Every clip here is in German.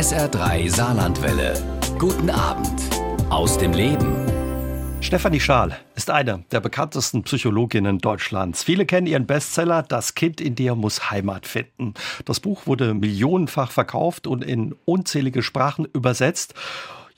SR3 Saarlandwelle. Guten Abend aus dem Leben. Stefanie Schaal ist eine der bekanntesten Psychologinnen Deutschlands. Viele kennen ihren Bestseller Das Kind in dir muss Heimat finden. Das Buch wurde millionenfach verkauft und in unzählige Sprachen übersetzt.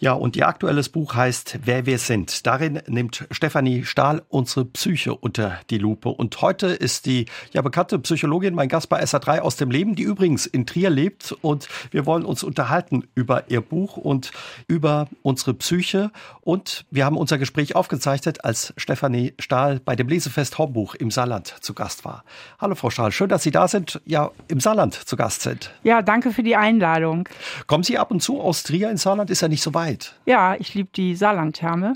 Ja, und ihr aktuelles Buch heißt Wer wir sind. Darin nimmt Stefanie Stahl unsere Psyche unter die Lupe. Und heute ist die ja bekannte Psychologin mein Gast bei SA3 aus dem Leben, die übrigens in Trier lebt. Und wir wollen uns unterhalten über ihr Buch und über unsere Psyche. Und wir haben unser Gespräch aufgezeichnet, als Stefanie Stahl bei dem Lesefest Hombuch im Saarland zu Gast war. Hallo Frau Stahl, schön, dass Sie da sind, ja im Saarland zu Gast sind. Ja, danke für die Einladung. Kommen Sie ab und zu aus Trier ins Saarland? Ist ja nicht so weit. Zeit. Ja, ich liebe die Saarlandtherme.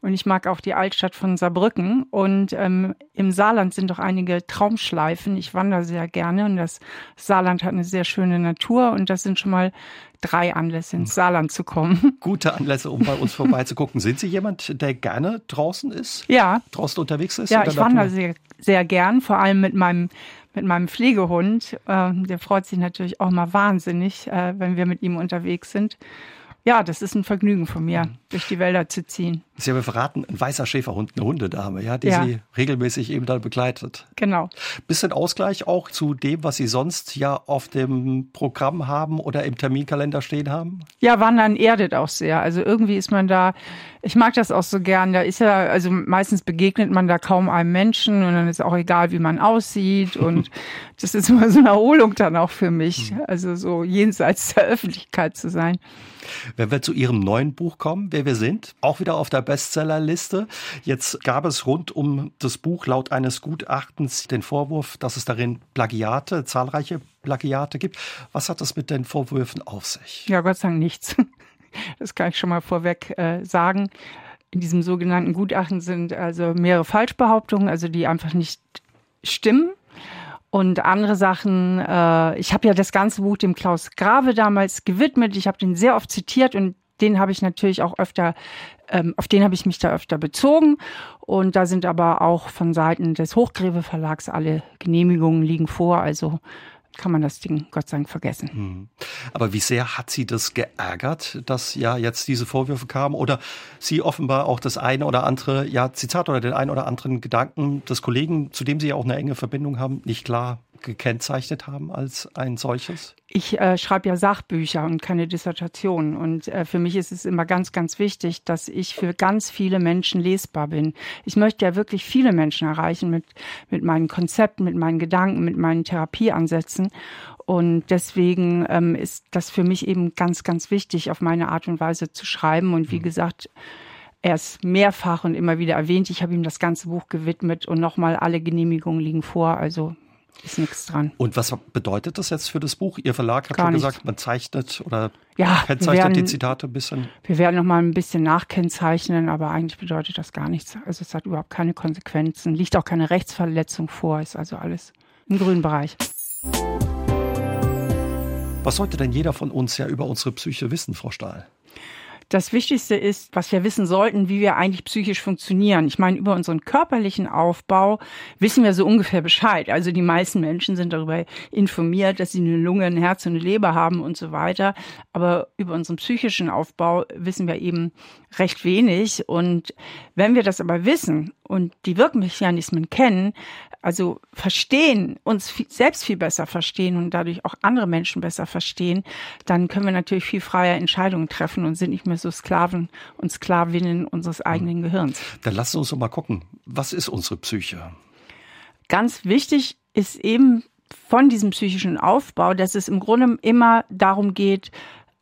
Und ich mag auch die Altstadt von Saarbrücken. Und ähm, im Saarland sind doch einige Traumschleifen. Ich wandere sehr gerne und das Saarland hat eine sehr schöne Natur. Und das sind schon mal drei Anlässe ins Saarland zu kommen. Gute Anlässe, um bei uns vorbeizugucken. Sind Sie jemand, der gerne draußen ist? Ja. Draußen unterwegs ist? Ja, ich wandere sehr, sehr gern, vor allem mit meinem mit meinem Pflegehund. Äh, der freut sich natürlich auch mal wahnsinnig, äh, wenn wir mit ihm unterwegs sind. Ja, das ist ein Vergnügen von mir, mhm. durch die Wälder zu ziehen. Sie haben verraten, ein weißer Schäferhund, eine Hundedame, ja, die ja. Sie regelmäßig eben dann begleitet. Genau. Bisschen Ausgleich auch zu dem, was Sie sonst ja auf dem Programm haben oder im Terminkalender stehen haben? Ja, Wandern erdet auch sehr. Also irgendwie ist man da, ich mag das auch so gern. Da ist ja, also meistens begegnet man da kaum einem Menschen und dann ist auch egal, wie man aussieht. Und das ist immer so eine Erholung dann auch für mich. Also so jenseits der Öffentlichkeit zu sein. Wenn wir zu Ihrem neuen Buch kommen, wer wir sind, auch wieder auf der Bestsellerliste. Jetzt gab es rund um das Buch laut eines Gutachtens den Vorwurf, dass es darin Plagiate, zahlreiche Plagiate gibt. Was hat das mit den Vorwürfen auf sich? Ja, Gott sei Dank nichts. Das kann ich schon mal vorweg äh, sagen. In diesem sogenannten Gutachten sind also mehrere Falschbehauptungen, also die einfach nicht stimmen. Und andere Sachen, äh, ich habe ja das ganze Buch dem Klaus Grave damals gewidmet. Ich habe den sehr oft zitiert und den habe ich natürlich auch öfter, ähm, auf den habe ich mich da öfter bezogen. Und da sind aber auch von Seiten des Hochgräve Verlags alle Genehmigungen liegen vor. Also kann man das Ding Gott sei Dank vergessen. Mhm. Aber wie sehr hat Sie das geärgert, dass ja jetzt diese Vorwürfe kamen oder Sie offenbar auch das eine oder andere ja, Zitat oder den einen oder anderen Gedanken des Kollegen, zu dem Sie ja auch eine enge Verbindung haben, nicht klar gekennzeichnet haben als ein solches? Ich äh, schreibe ja Sachbücher und keine Dissertationen. Und äh, für mich ist es immer ganz, ganz wichtig, dass ich für ganz viele Menschen lesbar bin. Ich möchte ja wirklich viele Menschen erreichen mit, mit meinen Konzepten, mit meinen Gedanken, mit meinen Therapieansätzen. Und deswegen ähm, ist das für mich eben ganz, ganz wichtig, auf meine Art und Weise zu schreiben. Und wie mhm. gesagt, er ist mehrfach und immer wieder erwähnt. Ich habe ihm das ganze Buch gewidmet und nochmal alle Genehmigungen liegen vor. Also ist nichts dran. Und was bedeutet das jetzt für das Buch? Ihr Verlag hat Gar schon nichts. gesagt, man zeichnet oder ja, kennzeichnet werden, die Zitate ein bisschen. Wir werden noch mal ein bisschen nachkennzeichnen, aber eigentlich bedeutet das gar nichts. Also es hat überhaupt keine Konsequenzen, liegt auch keine Rechtsverletzung vor, ist also alles im grünen Bereich. Was sollte denn jeder von uns ja über unsere Psyche wissen, Frau Stahl? Das Wichtigste ist, was wir wissen sollten, wie wir eigentlich psychisch funktionieren. Ich meine, über unseren körperlichen Aufbau wissen wir so ungefähr Bescheid. Also die meisten Menschen sind darüber informiert, dass sie eine Lunge, ein Herz und eine Leber haben und so weiter. Aber über unseren psychischen Aufbau wissen wir eben recht wenig. Und wenn wir das aber wissen und die Wirkmechanismen kennen, also verstehen, uns viel, selbst viel besser verstehen und dadurch auch andere Menschen besser verstehen, dann können wir natürlich viel freier Entscheidungen treffen und sind nicht mehr so Sklaven und Sklavinnen unseres eigenen Gehirns. Dann lassen wir uns doch mal gucken, was ist unsere Psyche? Ganz wichtig ist eben von diesem psychischen Aufbau, dass es im Grunde immer darum geht,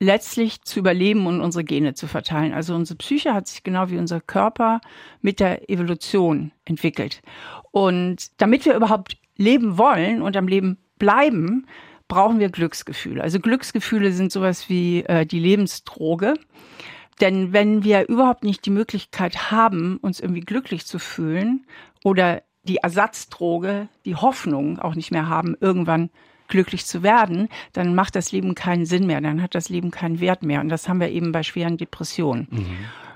letztlich zu überleben und unsere Gene zu verteilen. Also unsere Psyche hat sich genau wie unser Körper mit der Evolution entwickelt. Und damit wir überhaupt leben wollen und am Leben bleiben, brauchen wir Glücksgefühle. Also Glücksgefühle sind sowas wie äh, die Lebensdroge. Denn wenn wir überhaupt nicht die Möglichkeit haben, uns irgendwie glücklich zu fühlen oder die Ersatzdroge, die Hoffnung auch nicht mehr haben, irgendwann glücklich zu werden, dann macht das Leben keinen Sinn mehr, dann hat das Leben keinen Wert mehr. Und das haben wir eben bei schweren Depressionen. Mhm.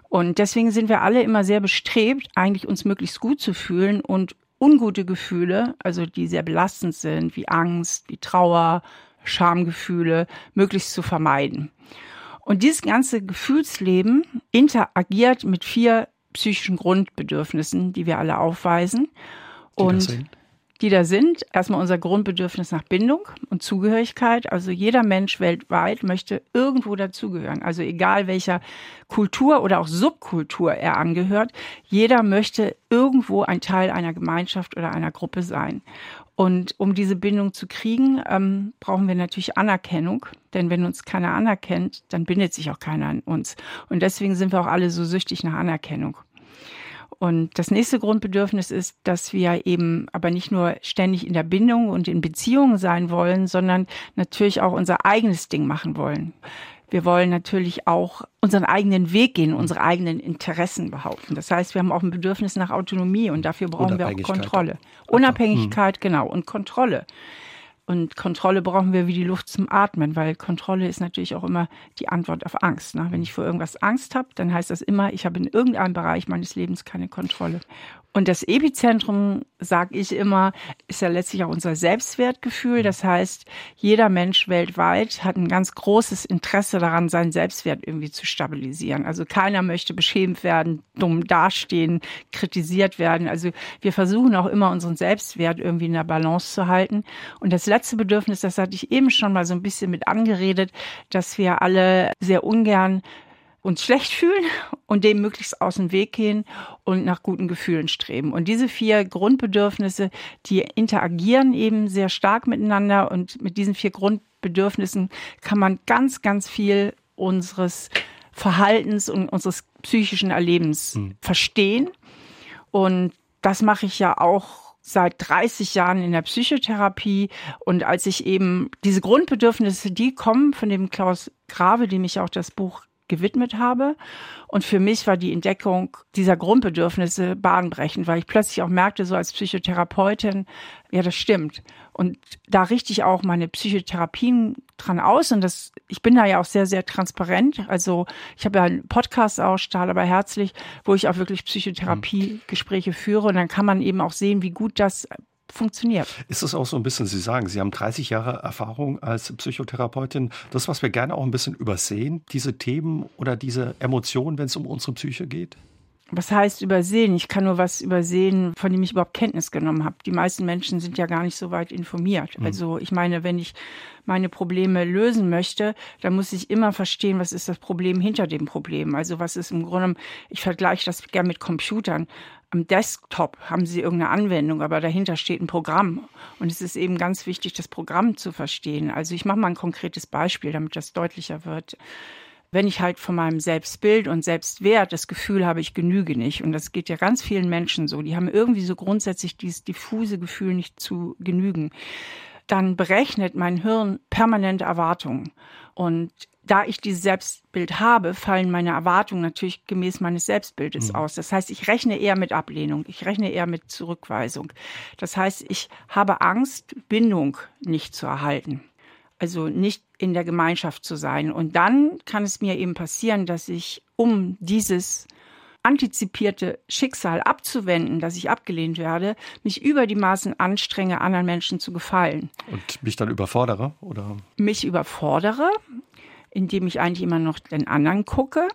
Und deswegen sind wir alle immer sehr bestrebt, eigentlich uns möglichst gut zu fühlen und ungute Gefühle, also die sehr belastend sind, wie Angst, wie Trauer, Schamgefühle möglichst zu vermeiden. Und dieses ganze Gefühlsleben interagiert mit vier psychischen Grundbedürfnissen, die wir alle aufweisen. Die und die da sind. Erstmal unser Grundbedürfnis nach Bindung und Zugehörigkeit. Also jeder Mensch weltweit möchte irgendwo dazugehören. Also egal welcher Kultur oder auch Subkultur er angehört, jeder möchte irgendwo ein Teil einer Gemeinschaft oder einer Gruppe sein. Und um diese Bindung zu kriegen, ähm, brauchen wir natürlich Anerkennung. Denn wenn uns keiner anerkennt, dann bindet sich auch keiner an uns. Und deswegen sind wir auch alle so süchtig nach Anerkennung. Und das nächste Grundbedürfnis ist, dass wir eben aber nicht nur ständig in der Bindung und in Beziehungen sein wollen, sondern natürlich auch unser eigenes Ding machen wollen. Wir wollen natürlich auch unseren eigenen Weg gehen, unsere eigenen Interessen behaupten. Das heißt, wir haben auch ein Bedürfnis nach Autonomie und dafür brauchen wir auch Kontrolle. Unabhängigkeit, genau, und Kontrolle. Und Kontrolle brauchen wir wie die Luft zum Atmen, weil Kontrolle ist natürlich auch immer die Antwort auf Angst. Ne? Wenn ich vor irgendwas Angst habe, dann heißt das immer, ich habe in irgendeinem Bereich meines Lebens keine Kontrolle. Und das Epizentrum, sage ich immer, ist ja letztlich auch unser Selbstwertgefühl. Das heißt, jeder Mensch weltweit hat ein ganz großes Interesse daran, seinen Selbstwert irgendwie zu stabilisieren. Also keiner möchte beschämt werden, dumm dastehen, kritisiert werden. Also wir versuchen auch immer unseren Selbstwert irgendwie in der Balance zu halten. Und das letzte Bedürfnis, das hatte ich eben schon mal so ein bisschen mit angeredet, dass wir alle sehr ungern uns schlecht fühlen und dem möglichst aus dem Weg gehen und nach guten Gefühlen streben. Und diese vier Grundbedürfnisse, die interagieren eben sehr stark miteinander und mit diesen vier Grundbedürfnissen kann man ganz, ganz viel unseres Verhaltens und unseres psychischen Erlebens mhm. verstehen. Und das mache ich ja auch seit 30 Jahren in der Psychotherapie und als ich eben diese Grundbedürfnisse, die kommen von dem Klaus Grave, dem ich auch das Buch gewidmet habe. Und für mich war die Entdeckung dieser Grundbedürfnisse bahnbrechend, weil ich plötzlich auch merkte, so als Psychotherapeutin, ja, das stimmt. Und da richte ich auch meine Psychotherapien dran aus. Und das, ich bin da ja auch sehr, sehr transparent. Also ich habe ja einen Podcast auch, Stahl aber herzlich, wo ich auch wirklich Psychotherapiegespräche führe. Und dann kann man eben auch sehen, wie gut das funktioniert. Ist es auch so ein bisschen, Sie sagen, Sie haben 30 Jahre Erfahrung als Psychotherapeutin. Das, was wir gerne auch ein bisschen übersehen, diese Themen oder diese Emotionen, wenn es um unsere Psyche geht? Was heißt übersehen? Ich kann nur was übersehen, von dem ich überhaupt Kenntnis genommen habe. Die meisten Menschen sind ja gar nicht so weit informiert. Mhm. Also ich meine, wenn ich meine Probleme lösen möchte, dann muss ich immer verstehen, was ist das Problem hinter dem Problem. Also was ist im Grunde, ich vergleiche das gerne mit Computern am Desktop haben Sie irgendeine Anwendung, aber dahinter steht ein Programm. Und es ist eben ganz wichtig, das Programm zu verstehen. Also ich mache mal ein konkretes Beispiel, damit das deutlicher wird. Wenn ich halt von meinem Selbstbild und Selbstwert das Gefühl habe, ich genüge nicht, und das geht ja ganz vielen Menschen so, die haben irgendwie so grundsätzlich dieses diffuse Gefühl, nicht zu genügen, dann berechnet mein Hirn permanent Erwartungen. Und da ich dieses Selbstbild habe, fallen meine Erwartungen natürlich gemäß meines Selbstbildes mhm. aus. Das heißt, ich rechne eher mit Ablehnung, ich rechne eher mit Zurückweisung. Das heißt, ich habe Angst, Bindung nicht zu erhalten. Also nicht in der Gemeinschaft zu sein. Und dann kann es mir eben passieren, dass ich, um dieses antizipierte Schicksal abzuwenden, dass ich abgelehnt werde, mich über die Maßen anstrenge, anderen Menschen zu gefallen. Und mich dann überfordere, oder? Mich überfordere, indem ich eigentlich immer noch den anderen gucke,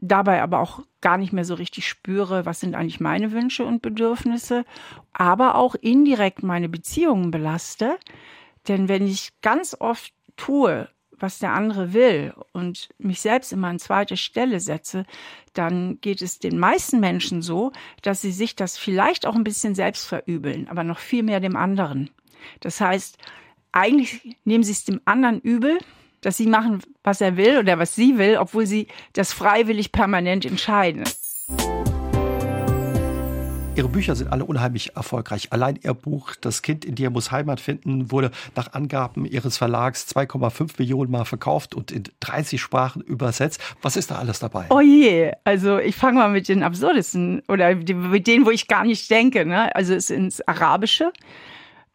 dabei aber auch gar nicht mehr so richtig spüre, was sind eigentlich meine Wünsche und Bedürfnisse, aber auch indirekt meine Beziehungen belaste. Denn wenn ich ganz oft tue, was der andere will und mich selbst immer an zweite Stelle setze, dann geht es den meisten Menschen so, dass sie sich das vielleicht auch ein bisschen selbst verübeln, aber noch viel mehr dem anderen. Das heißt, eigentlich nehmen sie es dem anderen übel, dass sie machen, was er will oder was sie will, obwohl sie das freiwillig permanent entscheiden. Ihre Bücher sind alle unheimlich erfolgreich. Allein Ihr Buch Das Kind in dir muss Heimat finden wurde nach Angaben Ihres Verlags 2,5 Millionen Mal verkauft und in 30 Sprachen übersetzt. Was ist da alles dabei? Oh je, also ich fange mal mit den absurdesten oder mit denen, wo ich gar nicht denke. Ne? Also es ist ins Arabische,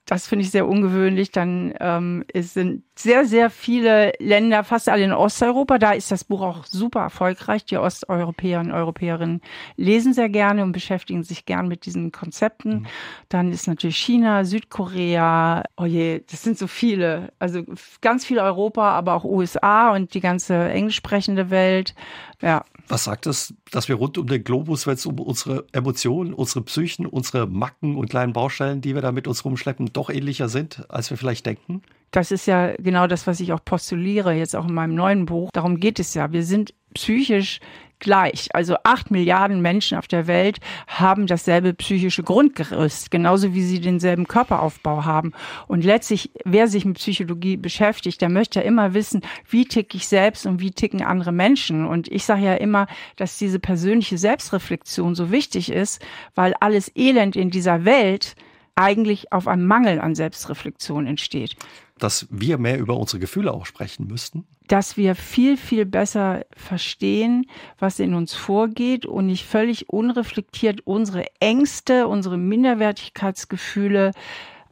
Das finde ich sehr ungewöhnlich. Dann ähm, es sind sehr, sehr viele Länder, fast alle in Osteuropa. Da ist das Buch auch super erfolgreich. Die Osteuropäer und Europäerinnen lesen sehr gerne und beschäftigen sich gern mit diesen Konzepten. Mhm. Dann ist natürlich China, Südkorea. Oh je, das sind so viele. Also ganz viel Europa, aber auch USA und die ganze englisch sprechende Welt. Ja. Was sagt es, dass wir rund um den Globus, wenn es um unsere Emotionen, unsere Psychen, unsere Macken und kleinen Baustellen, die wir da mit uns rumschleppen, doch ähnlicher sind, als wir vielleicht denken? Das ist ja genau das, was ich auch postuliere, jetzt auch in meinem neuen Buch. Darum geht es ja. Wir sind psychisch gleich. Also acht Milliarden Menschen auf der Welt haben dasselbe psychische Grundgerüst, genauso wie sie denselben Körperaufbau haben. Und letztlich, wer sich mit Psychologie beschäftigt, der möchte ja immer wissen, wie tick ich selbst und wie ticken andere Menschen. Und ich sage ja immer, dass diese persönliche Selbstreflexion so wichtig ist, weil alles Elend in dieser Welt eigentlich auf einem Mangel an Selbstreflexion entsteht. Dass wir mehr über unsere Gefühle auch sprechen müssten? Dass wir viel, viel besser verstehen, was in uns vorgeht und nicht völlig unreflektiert unsere Ängste, unsere Minderwertigkeitsgefühle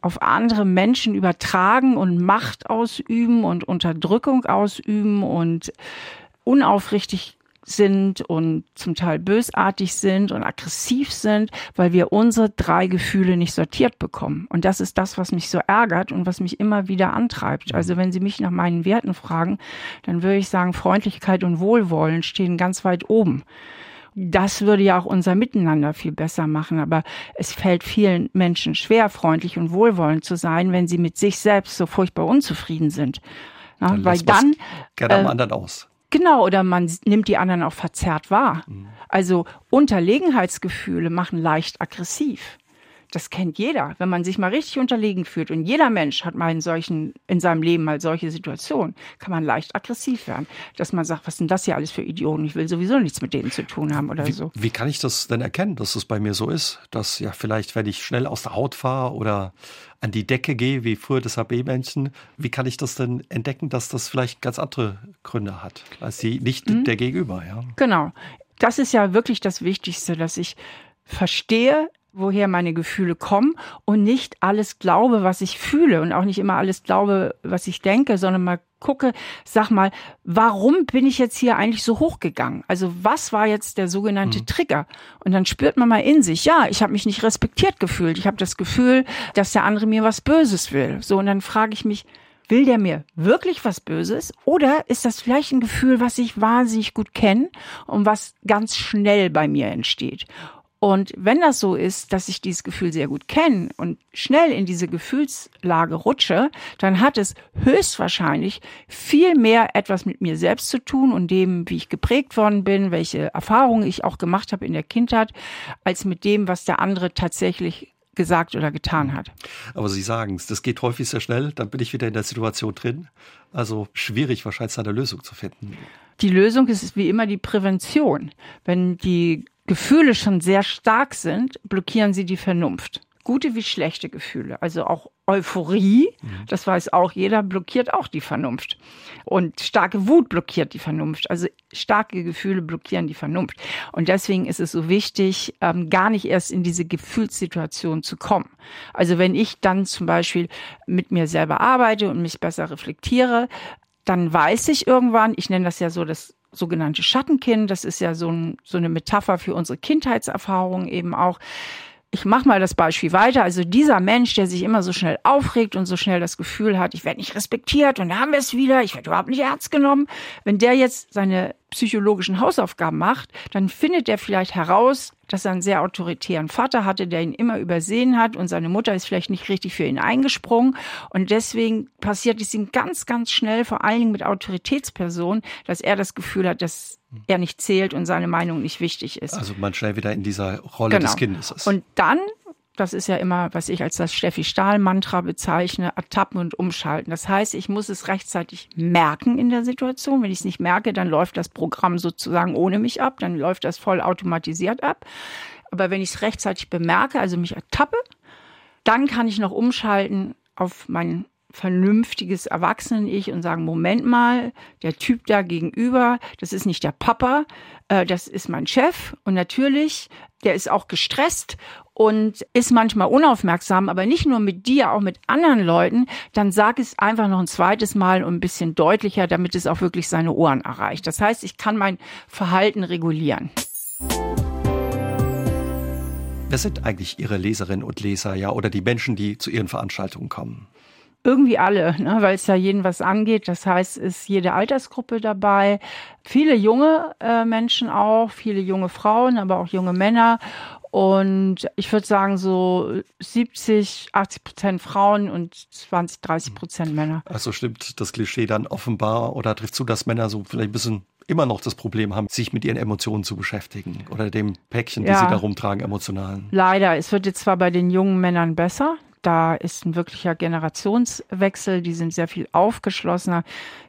auf andere Menschen übertragen und Macht ausüben und Unterdrückung ausüben und unaufrichtig sind und zum Teil bösartig sind und aggressiv sind, weil wir unsere drei Gefühle nicht sortiert bekommen. Und das ist das, was mich so ärgert und was mich immer wieder antreibt. Mhm. Also wenn Sie mich nach meinen Werten fragen, dann würde ich sagen, Freundlichkeit und Wohlwollen stehen ganz weit oben. Das würde ja auch unser Miteinander viel besser machen. Aber es fällt vielen Menschen schwer, freundlich und wohlwollend zu sein, wenn sie mit sich selbst so furchtbar unzufrieden sind. Ja, dann weil dann gerne am äh, anderen aus. Genau, oder man nimmt die anderen auch verzerrt wahr. Mhm. Also Unterlegenheitsgefühle machen leicht aggressiv. Das kennt jeder, wenn man sich mal richtig unterlegen fühlt. Und jeder Mensch hat mal in solchen, in seinem Leben mal solche Situationen, kann man leicht aggressiv werden. Dass man sagt, was sind das hier alles für Idioten? Ich will sowieso nichts mit denen zu tun haben oder wie, so. Wie kann ich das denn erkennen, dass es bei mir so ist? Dass ja vielleicht, wenn ich schnell aus der Haut fahre oder an die Decke gehe, wie früher das HB-Männchen, wie kann ich das denn entdecken, dass das vielleicht ganz andere Gründe hat, als die nicht mhm. der Gegenüber, ja? Genau. Das ist ja wirklich das Wichtigste, dass ich verstehe, woher meine Gefühle kommen und nicht alles glaube, was ich fühle und auch nicht immer alles glaube, was ich denke, sondern mal gucke, sag mal, warum bin ich jetzt hier eigentlich so hochgegangen? Also was war jetzt der sogenannte mhm. Trigger? Und dann spürt man mal in sich, ja, ich habe mich nicht respektiert gefühlt. Ich habe das Gefühl, dass der andere mir was Böses will. So, und dann frage ich mich, will der mir wirklich was Böses? Oder ist das vielleicht ein Gefühl, was ich wahnsinnig gut kenne und was ganz schnell bei mir entsteht? Und wenn das so ist, dass ich dieses Gefühl sehr gut kenne und schnell in diese Gefühlslage rutsche, dann hat es höchstwahrscheinlich viel mehr etwas mit mir selbst zu tun und dem, wie ich geprägt worden bin, welche Erfahrungen ich auch gemacht habe in der Kindheit, als mit dem, was der andere tatsächlich gesagt oder getan hat. Aber Sie sagen es, das geht häufig sehr schnell, dann bin ich wieder in der Situation drin. Also schwierig wahrscheinlich eine Lösung zu finden. Die Lösung ist wie immer die Prävention. Wenn die Gefühle schon sehr stark sind, blockieren sie die Vernunft. Gute wie schlechte Gefühle, also auch Euphorie, mhm. das weiß auch jeder, blockiert auch die Vernunft. Und starke Wut blockiert die Vernunft. Also starke Gefühle blockieren die Vernunft. Und deswegen ist es so wichtig, ähm, gar nicht erst in diese Gefühlssituation zu kommen. Also wenn ich dann zum Beispiel mit mir selber arbeite und mich besser reflektiere, dann weiß ich irgendwann, ich nenne das ja so das sogenannte Schattenkind. Das ist ja so, ein, so eine Metapher für unsere Kindheitserfahrung eben auch. Ich mache mal das Beispiel weiter. Also dieser Mensch, der sich immer so schnell aufregt und so schnell das Gefühl hat, ich werde nicht respektiert und da haben wir es wieder, ich werde überhaupt nicht ernst genommen. Wenn der jetzt seine psychologischen Hausaufgaben macht, dann findet er vielleicht heraus, dass er einen sehr autoritären Vater hatte, der ihn immer übersehen hat und seine Mutter ist vielleicht nicht richtig für ihn eingesprungen. Und deswegen passiert es ihm ganz, ganz schnell, vor allen Dingen mit Autoritätspersonen, dass er das Gefühl hat, dass er nicht zählt und seine Meinung nicht wichtig ist. Also man schnell wieder in dieser Rolle genau. des Kindes ist. Und dann das ist ja immer, was ich als das Steffi Stahl-Mantra bezeichne, ertappen und umschalten. Das heißt, ich muss es rechtzeitig merken in der Situation. Wenn ich es nicht merke, dann läuft das Programm sozusagen ohne mich ab, dann läuft das voll automatisiert ab. Aber wenn ich es rechtzeitig bemerke, also mich ertappe, dann kann ich noch umschalten auf mein vernünftiges Erwachsenen-Ich und sagen, Moment mal, der Typ da gegenüber, das ist nicht der Papa, äh, das ist mein Chef und natürlich, der ist auch gestresst und ist manchmal unaufmerksam, aber nicht nur mit dir, auch mit anderen Leuten, dann sag es einfach noch ein zweites Mal und ein bisschen deutlicher, damit es auch wirklich seine Ohren erreicht. Das heißt, ich kann mein Verhalten regulieren. Wer sind eigentlich Ihre Leserinnen und Leser, ja, oder die Menschen, die zu Ihren Veranstaltungen kommen? Irgendwie alle, ne, weil es ja jeden was angeht. Das heißt, ist jede Altersgruppe dabei. Viele junge äh, Menschen auch, viele junge Frauen, aber auch junge Männer. Und ich würde sagen, so 70, 80 Prozent Frauen und 20, 30 Prozent Männer. Also stimmt das Klischee dann offenbar oder trifft zu, dass Männer so vielleicht ein bisschen immer noch das Problem haben, sich mit ihren Emotionen zu beschäftigen oder dem Päckchen, ja. die sie da rumtragen, emotionalen. Leider. Es wird jetzt zwar bei den jungen Männern besser. Da ist ein wirklicher Generationswechsel. Die sind sehr viel aufgeschlossener.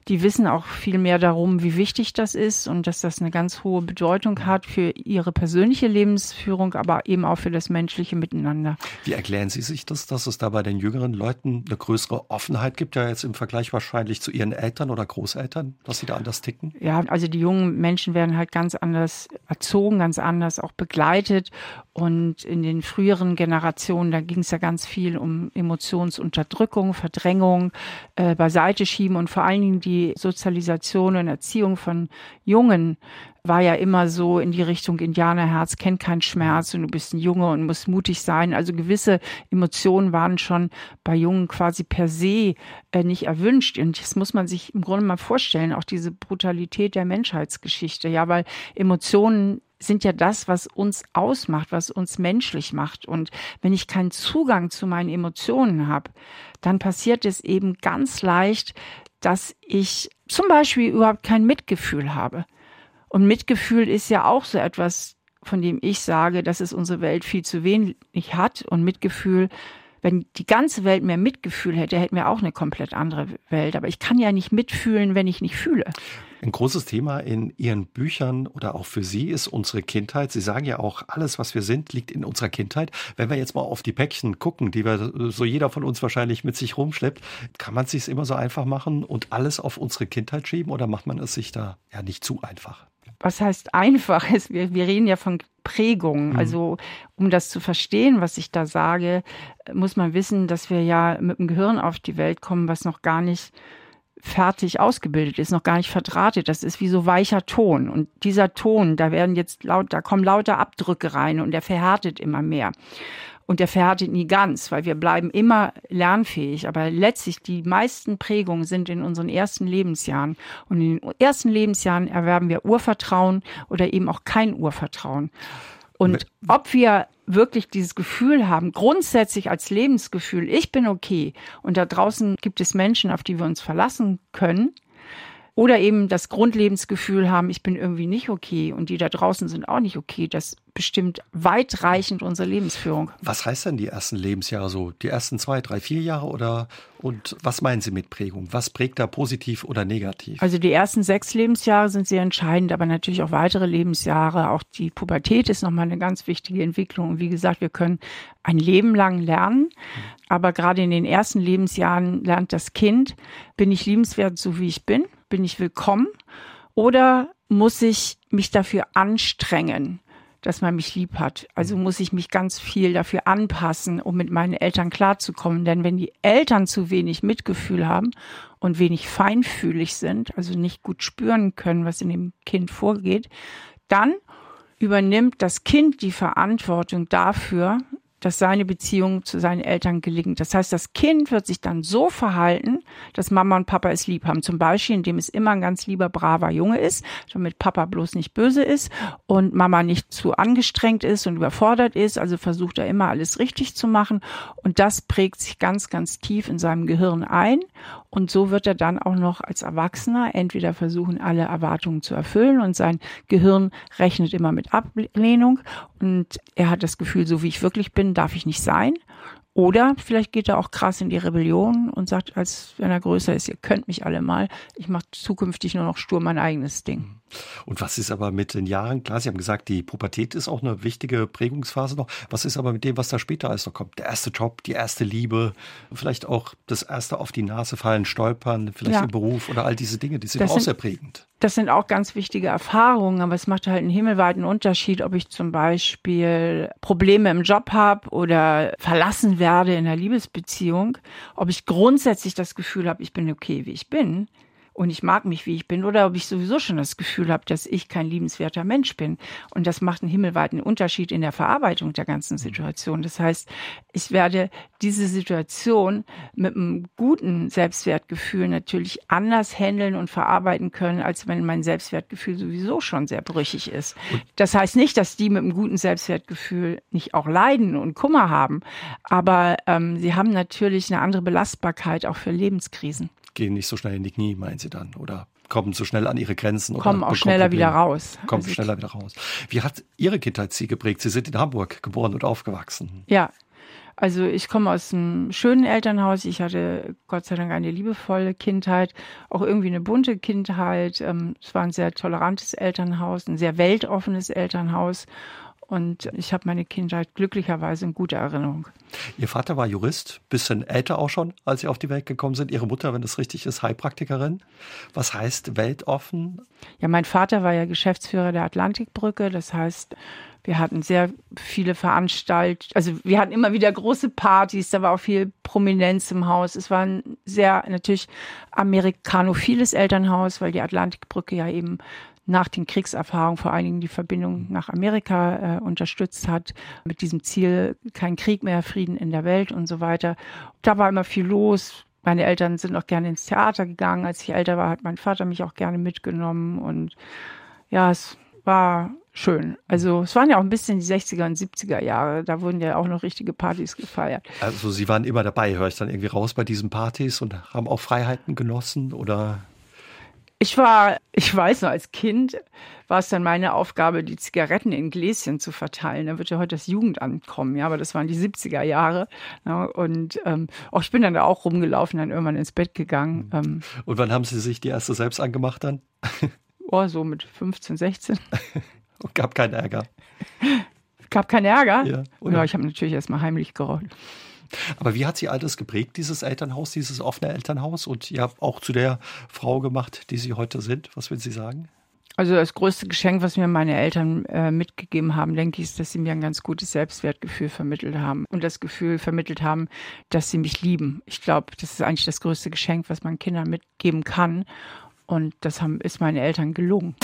Die wissen auch viel mehr darum, wie wichtig das ist und dass das eine ganz hohe Bedeutung hat für ihre persönliche Lebensführung, aber eben auch für das menschliche Miteinander. Wie erklären Sie sich das, dass es da bei den jüngeren Leuten eine größere Offenheit gibt, ja jetzt im Vergleich wahrscheinlich zu ihren Eltern oder Großeltern, dass sie da anders ticken? Ja, also die jungen Menschen werden halt ganz anders erzogen, ganz anders auch begleitet. Und in den früheren Generationen, da ging es ja ganz viel um Emotionsunterdrückung, Verdrängung, äh, beiseite schieben und vor allen Dingen die die Sozialisation und Erziehung von Jungen war ja immer so in die Richtung Indianerherz, kennt keinen Schmerz und du bist ein Junge und musst mutig sein. Also gewisse Emotionen waren schon bei Jungen quasi per se äh, nicht erwünscht. Und das muss man sich im Grunde mal vorstellen, auch diese Brutalität der Menschheitsgeschichte. Ja, weil Emotionen sind ja das, was uns ausmacht, was uns menschlich macht. Und wenn ich keinen Zugang zu meinen Emotionen habe, dann passiert es eben ganz leicht, dass ich zum Beispiel überhaupt kein Mitgefühl habe. Und Mitgefühl ist ja auch so etwas, von dem ich sage, dass es unsere Welt viel zu wenig hat. Und Mitgefühl, wenn die ganze Welt mehr Mitgefühl hätte, hätten wir auch eine komplett andere Welt. Aber ich kann ja nicht mitfühlen, wenn ich nicht fühle. Ein großes Thema in Ihren Büchern oder auch für Sie ist unsere Kindheit. Sie sagen ja auch, alles, was wir sind, liegt in unserer Kindheit. Wenn wir jetzt mal auf die Päckchen gucken, die wir so jeder von uns wahrscheinlich mit sich rumschleppt, kann man es sich immer so einfach machen und alles auf unsere Kindheit schieben oder macht man es sich da ja nicht zu einfach? Was heißt einfach? Wir, wir reden ja von Prägung. Mhm. Also um das zu verstehen, was ich da sage, muss man wissen, dass wir ja mit dem Gehirn auf die Welt kommen, was noch gar nicht fertig ausgebildet ist, noch gar nicht verdrahtet. Das ist wie so weicher Ton. Und dieser Ton, da werden jetzt laut, da kommen lauter Abdrücke rein und der verhärtet immer mehr. Und der verhärtet nie ganz, weil wir bleiben immer lernfähig. Aber letztlich die meisten Prägungen sind in unseren ersten Lebensjahren. Und in den ersten Lebensjahren erwerben wir Urvertrauen oder eben auch kein Urvertrauen. Und ob wir wirklich dieses Gefühl haben, grundsätzlich als Lebensgefühl, ich bin okay und da draußen gibt es Menschen, auf die wir uns verlassen können, oder eben das Grundlebensgefühl haben, ich bin irgendwie nicht okay und die da draußen sind auch nicht okay. Das bestimmt weitreichend unsere Lebensführung. Was heißt denn die ersten Lebensjahre so? Die ersten zwei, drei, vier Jahre oder und was meinen Sie mit Prägung? Was prägt da positiv oder negativ? Also die ersten sechs Lebensjahre sind sehr entscheidend, aber natürlich auch weitere Lebensjahre. Auch die Pubertät ist nochmal eine ganz wichtige Entwicklung. Und wie gesagt, wir können ein Leben lang lernen. Aber gerade in den ersten Lebensjahren lernt das Kind, bin ich liebenswert, so wie ich bin? Bin ich willkommen oder muss ich mich dafür anstrengen, dass man mich lieb hat? Also muss ich mich ganz viel dafür anpassen, um mit meinen Eltern klarzukommen. Denn wenn die Eltern zu wenig Mitgefühl haben und wenig feinfühlig sind, also nicht gut spüren können, was in dem Kind vorgeht, dann übernimmt das Kind die Verantwortung dafür, dass seine Beziehung zu seinen Eltern gelingt. Das heißt, das Kind wird sich dann so verhalten, dass Mama und Papa es lieb haben. Zum Beispiel, indem es immer ein ganz lieber, braver Junge ist, damit Papa bloß nicht böse ist und Mama nicht zu angestrengt ist und überfordert ist. Also versucht er immer alles richtig zu machen. Und das prägt sich ganz, ganz tief in seinem Gehirn ein. Und so wird er dann auch noch als Erwachsener entweder versuchen, alle Erwartungen zu erfüllen und sein Gehirn rechnet immer mit Ablehnung und er hat das Gefühl, so wie ich wirklich bin, darf ich nicht sein. Oder vielleicht geht er auch krass in die Rebellion und sagt, als wenn er größer ist, ihr könnt mich alle mal, ich mache zukünftig nur noch stur mein eigenes Ding. Und was ist aber mit den Jahren? Klar, Sie haben gesagt, die Pubertät ist auch eine wichtige Prägungsphase noch. Was ist aber mit dem, was da später alles noch kommt? Der erste Job, die erste Liebe, vielleicht auch das erste auf die Nase fallen, stolpern, vielleicht ja. im Beruf oder all diese Dinge, die sind das auch sind, sehr prägend. Das sind auch ganz wichtige Erfahrungen, aber es macht halt einen himmelweiten Unterschied, ob ich zum Beispiel Probleme im Job habe oder verlassen werde in einer Liebesbeziehung, ob ich grundsätzlich das Gefühl habe, ich bin okay, wie ich bin und ich mag mich, wie ich bin, oder ob ich sowieso schon das Gefühl habe, dass ich kein liebenswerter Mensch bin. Und das macht einen himmelweiten Unterschied in der Verarbeitung der ganzen Situation. Das heißt, ich werde diese Situation mit einem guten Selbstwertgefühl natürlich anders handeln und verarbeiten können, als wenn mein Selbstwertgefühl sowieso schon sehr brüchig ist. Das heißt nicht, dass die mit einem guten Selbstwertgefühl nicht auch leiden und Kummer haben, aber ähm, sie haben natürlich eine andere Belastbarkeit auch für Lebenskrisen gehen nicht so schnell in die Knie, meinen Sie dann? Oder kommen zu schnell an ihre Grenzen? Kommen auch schneller Probleme. wieder raus. Kommen also schneller wieder raus. Wie hat Ihre Kindheit Sie geprägt? Sie sind in Hamburg geboren und aufgewachsen. Ja. Also ich komme aus einem schönen Elternhaus. Ich hatte Gott sei Dank eine liebevolle Kindheit, auch irgendwie eine bunte Kindheit. Ähm, es war ein sehr tolerantes Elternhaus, ein sehr weltoffenes Elternhaus. Und ich habe meine Kindheit glücklicherweise in guter Erinnerung. Ihr Vater war Jurist, bisschen älter auch schon, als Sie auf die Welt gekommen sind. Ihre Mutter, wenn das richtig ist, Heilpraktikerin. Was heißt weltoffen? Ja, mein Vater war ja Geschäftsführer der Atlantikbrücke. Das heißt, wir hatten sehr viele Veranstaltungen, also wir hatten immer wieder große Partys, da war auch viel Prominenz im Haus. Es war ein sehr natürlich amerikanophiles Elternhaus, weil die Atlantikbrücke ja eben nach den Kriegserfahrungen vor allen Dingen die Verbindung nach Amerika äh, unterstützt hat, mit diesem Ziel, kein Krieg mehr, Frieden in der Welt und so weiter. Da war immer viel los. Meine Eltern sind auch gerne ins Theater gegangen. Als ich älter war, hat mein Vater mich auch gerne mitgenommen. Und ja, es war schön. Also es waren ja auch ein bisschen die 60er und 70er Jahre. Da wurden ja auch noch richtige Partys gefeiert. Also Sie waren immer dabei, höre ich dann irgendwie raus bei diesen Partys und haben auch Freiheiten genossen oder? Ich war, ich weiß noch, als Kind war es dann meine Aufgabe, die Zigaretten in Gläschen zu verteilen. Da wird ja heute das Jugendamt kommen, ja, aber das waren die 70er Jahre. Ja, und ähm, auch ich bin dann da auch rumgelaufen, dann irgendwann ins Bett gegangen. Mhm. Ähm, und wann haben Sie sich die erste selbst angemacht dann? oh, so mit 15, 16. und gab keinen Ärger. Gab keinen Ärger? Ja, oder? ja ich habe natürlich erstmal heimlich gerollt. Aber wie hat Sie all das geprägt, dieses Elternhaus, dieses offene Elternhaus und ja auch zu der Frau gemacht, die Sie heute sind? Was würden Sie sagen? Also das größte Geschenk, was mir meine Eltern äh, mitgegeben haben, denke ich, ist, dass sie mir ein ganz gutes Selbstwertgefühl vermittelt haben und das Gefühl vermittelt haben, dass sie mich lieben. Ich glaube, das ist eigentlich das größte Geschenk, was man Kindern mitgeben kann. Und das haben, ist meinen Eltern gelungen.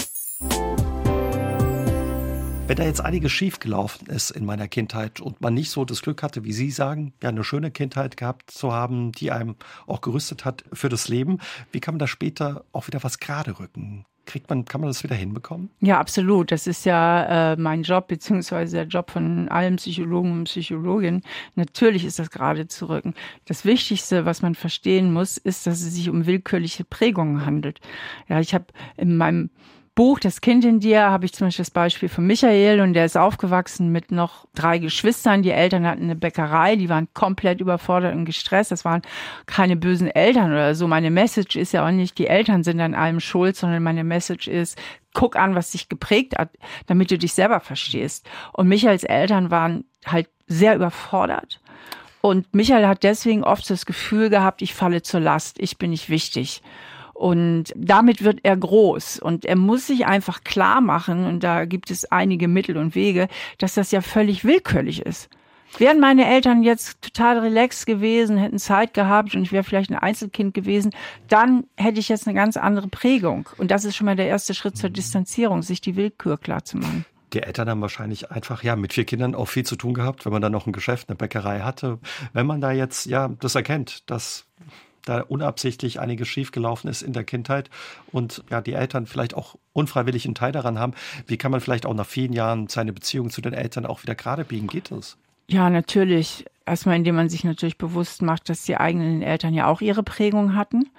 Wenn da jetzt einiges schiefgelaufen ist in meiner Kindheit und man nicht so das Glück hatte, wie Sie sagen, ja, eine schöne Kindheit gehabt zu haben, die einem auch gerüstet hat für das Leben, wie kann man da später auch wieder was gerade rücken? Kriegt man, kann man das wieder hinbekommen? Ja, absolut. Das ist ja äh, mein Job, beziehungsweise der Job von allen Psychologen und Psychologinnen. Natürlich ist das gerade zu rücken. Das Wichtigste, was man verstehen muss, ist, dass es sich um willkürliche Prägungen handelt. Ja, ich habe in meinem Buch Das Kind in dir habe ich zum Beispiel das Beispiel von Michael und der ist aufgewachsen mit noch drei Geschwistern. Die Eltern hatten eine Bäckerei, die waren komplett überfordert und gestresst. Das waren keine bösen Eltern oder so. Meine Message ist ja auch nicht, die Eltern sind an allem schuld, sondern meine Message ist, guck an, was dich geprägt hat, damit du dich selber verstehst. Und Michaels Eltern waren halt sehr überfordert. Und Michael hat deswegen oft das Gefühl gehabt, ich falle zur Last, ich bin nicht wichtig. Und damit wird er groß. Und er muss sich einfach klar machen, und da gibt es einige Mittel und Wege, dass das ja völlig willkürlich ist. Wären meine Eltern jetzt total relaxed gewesen, hätten Zeit gehabt und ich wäre vielleicht ein Einzelkind gewesen, dann hätte ich jetzt eine ganz andere Prägung. Und das ist schon mal der erste Schritt zur Distanzierung, sich die Willkür klar zu machen. Die Eltern haben wahrscheinlich einfach ja mit vier Kindern auch viel zu tun gehabt, wenn man dann noch ein Geschäft, eine Bäckerei hatte. Wenn man da jetzt ja das erkennt, dass da unabsichtlich einiges schiefgelaufen ist in der Kindheit und ja, die Eltern vielleicht auch unfreiwillig einen Teil daran haben, wie kann man vielleicht auch nach vielen Jahren seine Beziehung zu den Eltern auch wieder gerade biegen? Geht das? Ja, natürlich. Erstmal, indem man sich natürlich bewusst macht, dass die eigenen Eltern ja auch ihre Prägung hatten.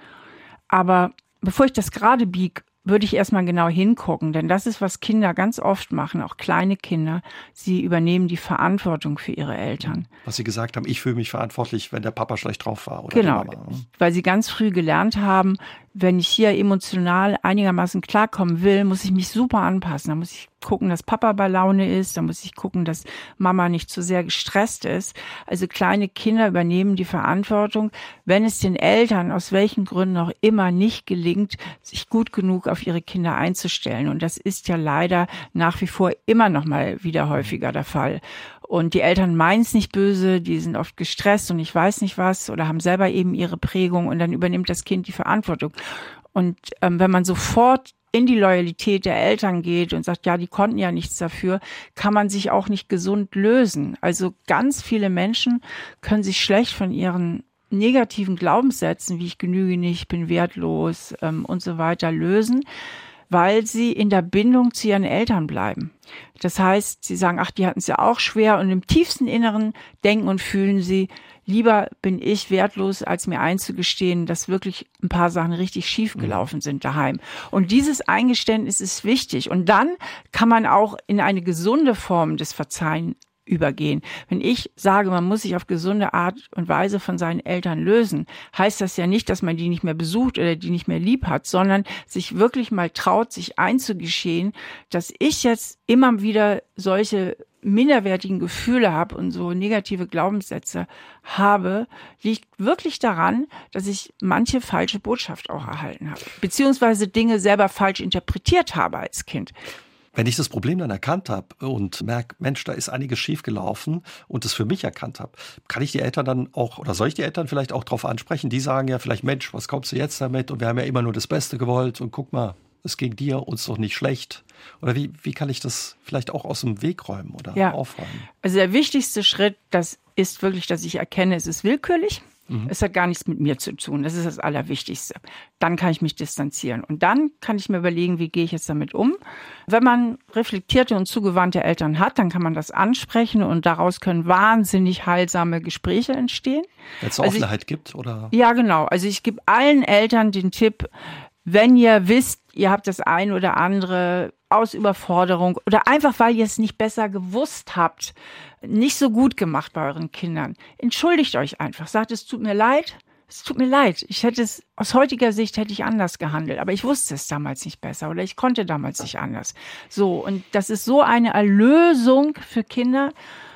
Aber bevor ich das gerade biege, würde ich erstmal genau hingucken, denn das ist, was Kinder ganz oft machen, auch kleine Kinder. Sie übernehmen die Verantwortung für ihre Eltern. Was Sie gesagt haben, ich fühle mich verantwortlich, wenn der Papa schlecht drauf war. Oder genau, weil Sie ganz früh gelernt haben, wenn ich hier emotional einigermaßen klarkommen will, muss ich mich super anpassen. Da muss ich gucken, dass Papa bei Laune ist. Da muss ich gucken, dass Mama nicht zu sehr gestresst ist. Also kleine Kinder übernehmen die Verantwortung, wenn es den Eltern aus welchen Gründen auch immer nicht gelingt, sich gut genug auf ihre Kinder einzustellen. Und das ist ja leider nach wie vor immer noch mal wieder häufiger der Fall. Und die Eltern meinen es nicht böse, die sind oft gestresst und ich weiß nicht was oder haben selber eben ihre Prägung und dann übernimmt das Kind die Verantwortung. Und ähm, wenn man sofort in die Loyalität der Eltern geht und sagt, ja, die konnten ja nichts dafür, kann man sich auch nicht gesund lösen. Also ganz viele Menschen können sich schlecht von ihren negativen Glaubenssätzen, wie ich genüge nicht, bin wertlos ähm, und so weiter lösen, weil sie in der Bindung zu ihren Eltern bleiben. Das heißt, sie sagen, ach, die hatten es ja auch schwer und im tiefsten Inneren denken und fühlen sie, lieber bin ich wertlos, als mir einzugestehen, dass wirklich ein paar Sachen richtig schief mhm. gelaufen sind daheim. Und dieses Eingeständnis ist wichtig. Und dann kann man auch in eine gesunde Form des Verzeihens übergehen. Wenn ich sage, man muss sich auf gesunde Art und Weise von seinen Eltern lösen, heißt das ja nicht, dass man die nicht mehr besucht oder die nicht mehr lieb hat, sondern sich wirklich mal traut, sich einzugestehen, dass ich jetzt immer wieder solche minderwertigen Gefühle habe und so negative Glaubenssätze habe, liegt wirklich daran, dass ich manche falsche Botschaft auch erhalten habe, beziehungsweise Dinge selber falsch interpretiert habe als Kind. Wenn ich das Problem dann erkannt habe und merke, Mensch, da ist einiges schiefgelaufen und es für mich erkannt habe, kann ich die Eltern dann auch, oder soll ich die Eltern vielleicht auch darauf ansprechen? Die sagen ja vielleicht, Mensch, was kommst du jetzt damit? Und wir haben ja immer nur das Beste gewollt und guck mal, es ging dir uns doch nicht schlecht. Oder wie, wie kann ich das vielleicht auch aus dem Weg räumen oder ja. aufräumen? Also der wichtigste Schritt, das ist wirklich, dass ich erkenne, es ist willkürlich. Mhm. Es hat gar nichts mit mir zu tun. Das ist das Allerwichtigste. Dann kann ich mich distanzieren. Und dann kann ich mir überlegen, wie gehe ich jetzt damit um. Wenn man reflektierte und zugewandte Eltern hat, dann kann man das ansprechen und daraus können wahnsinnig heilsame Gespräche entstehen. Wenn es also Offenheit ich, gibt, oder? Ja, genau. Also ich gebe allen Eltern den Tipp, wenn ihr wisst, ihr habt das ein oder andere aus Überforderung oder einfach weil ihr es nicht besser gewusst habt, nicht so gut gemacht bei euren Kindern. Entschuldigt euch einfach. Sagt, es tut mir leid. Es tut mir leid. Ich hätte es, aus heutiger Sicht hätte ich anders gehandelt, aber ich wusste es damals nicht besser oder ich konnte damals nicht anders. So. Und das ist so eine Erlösung für Kinder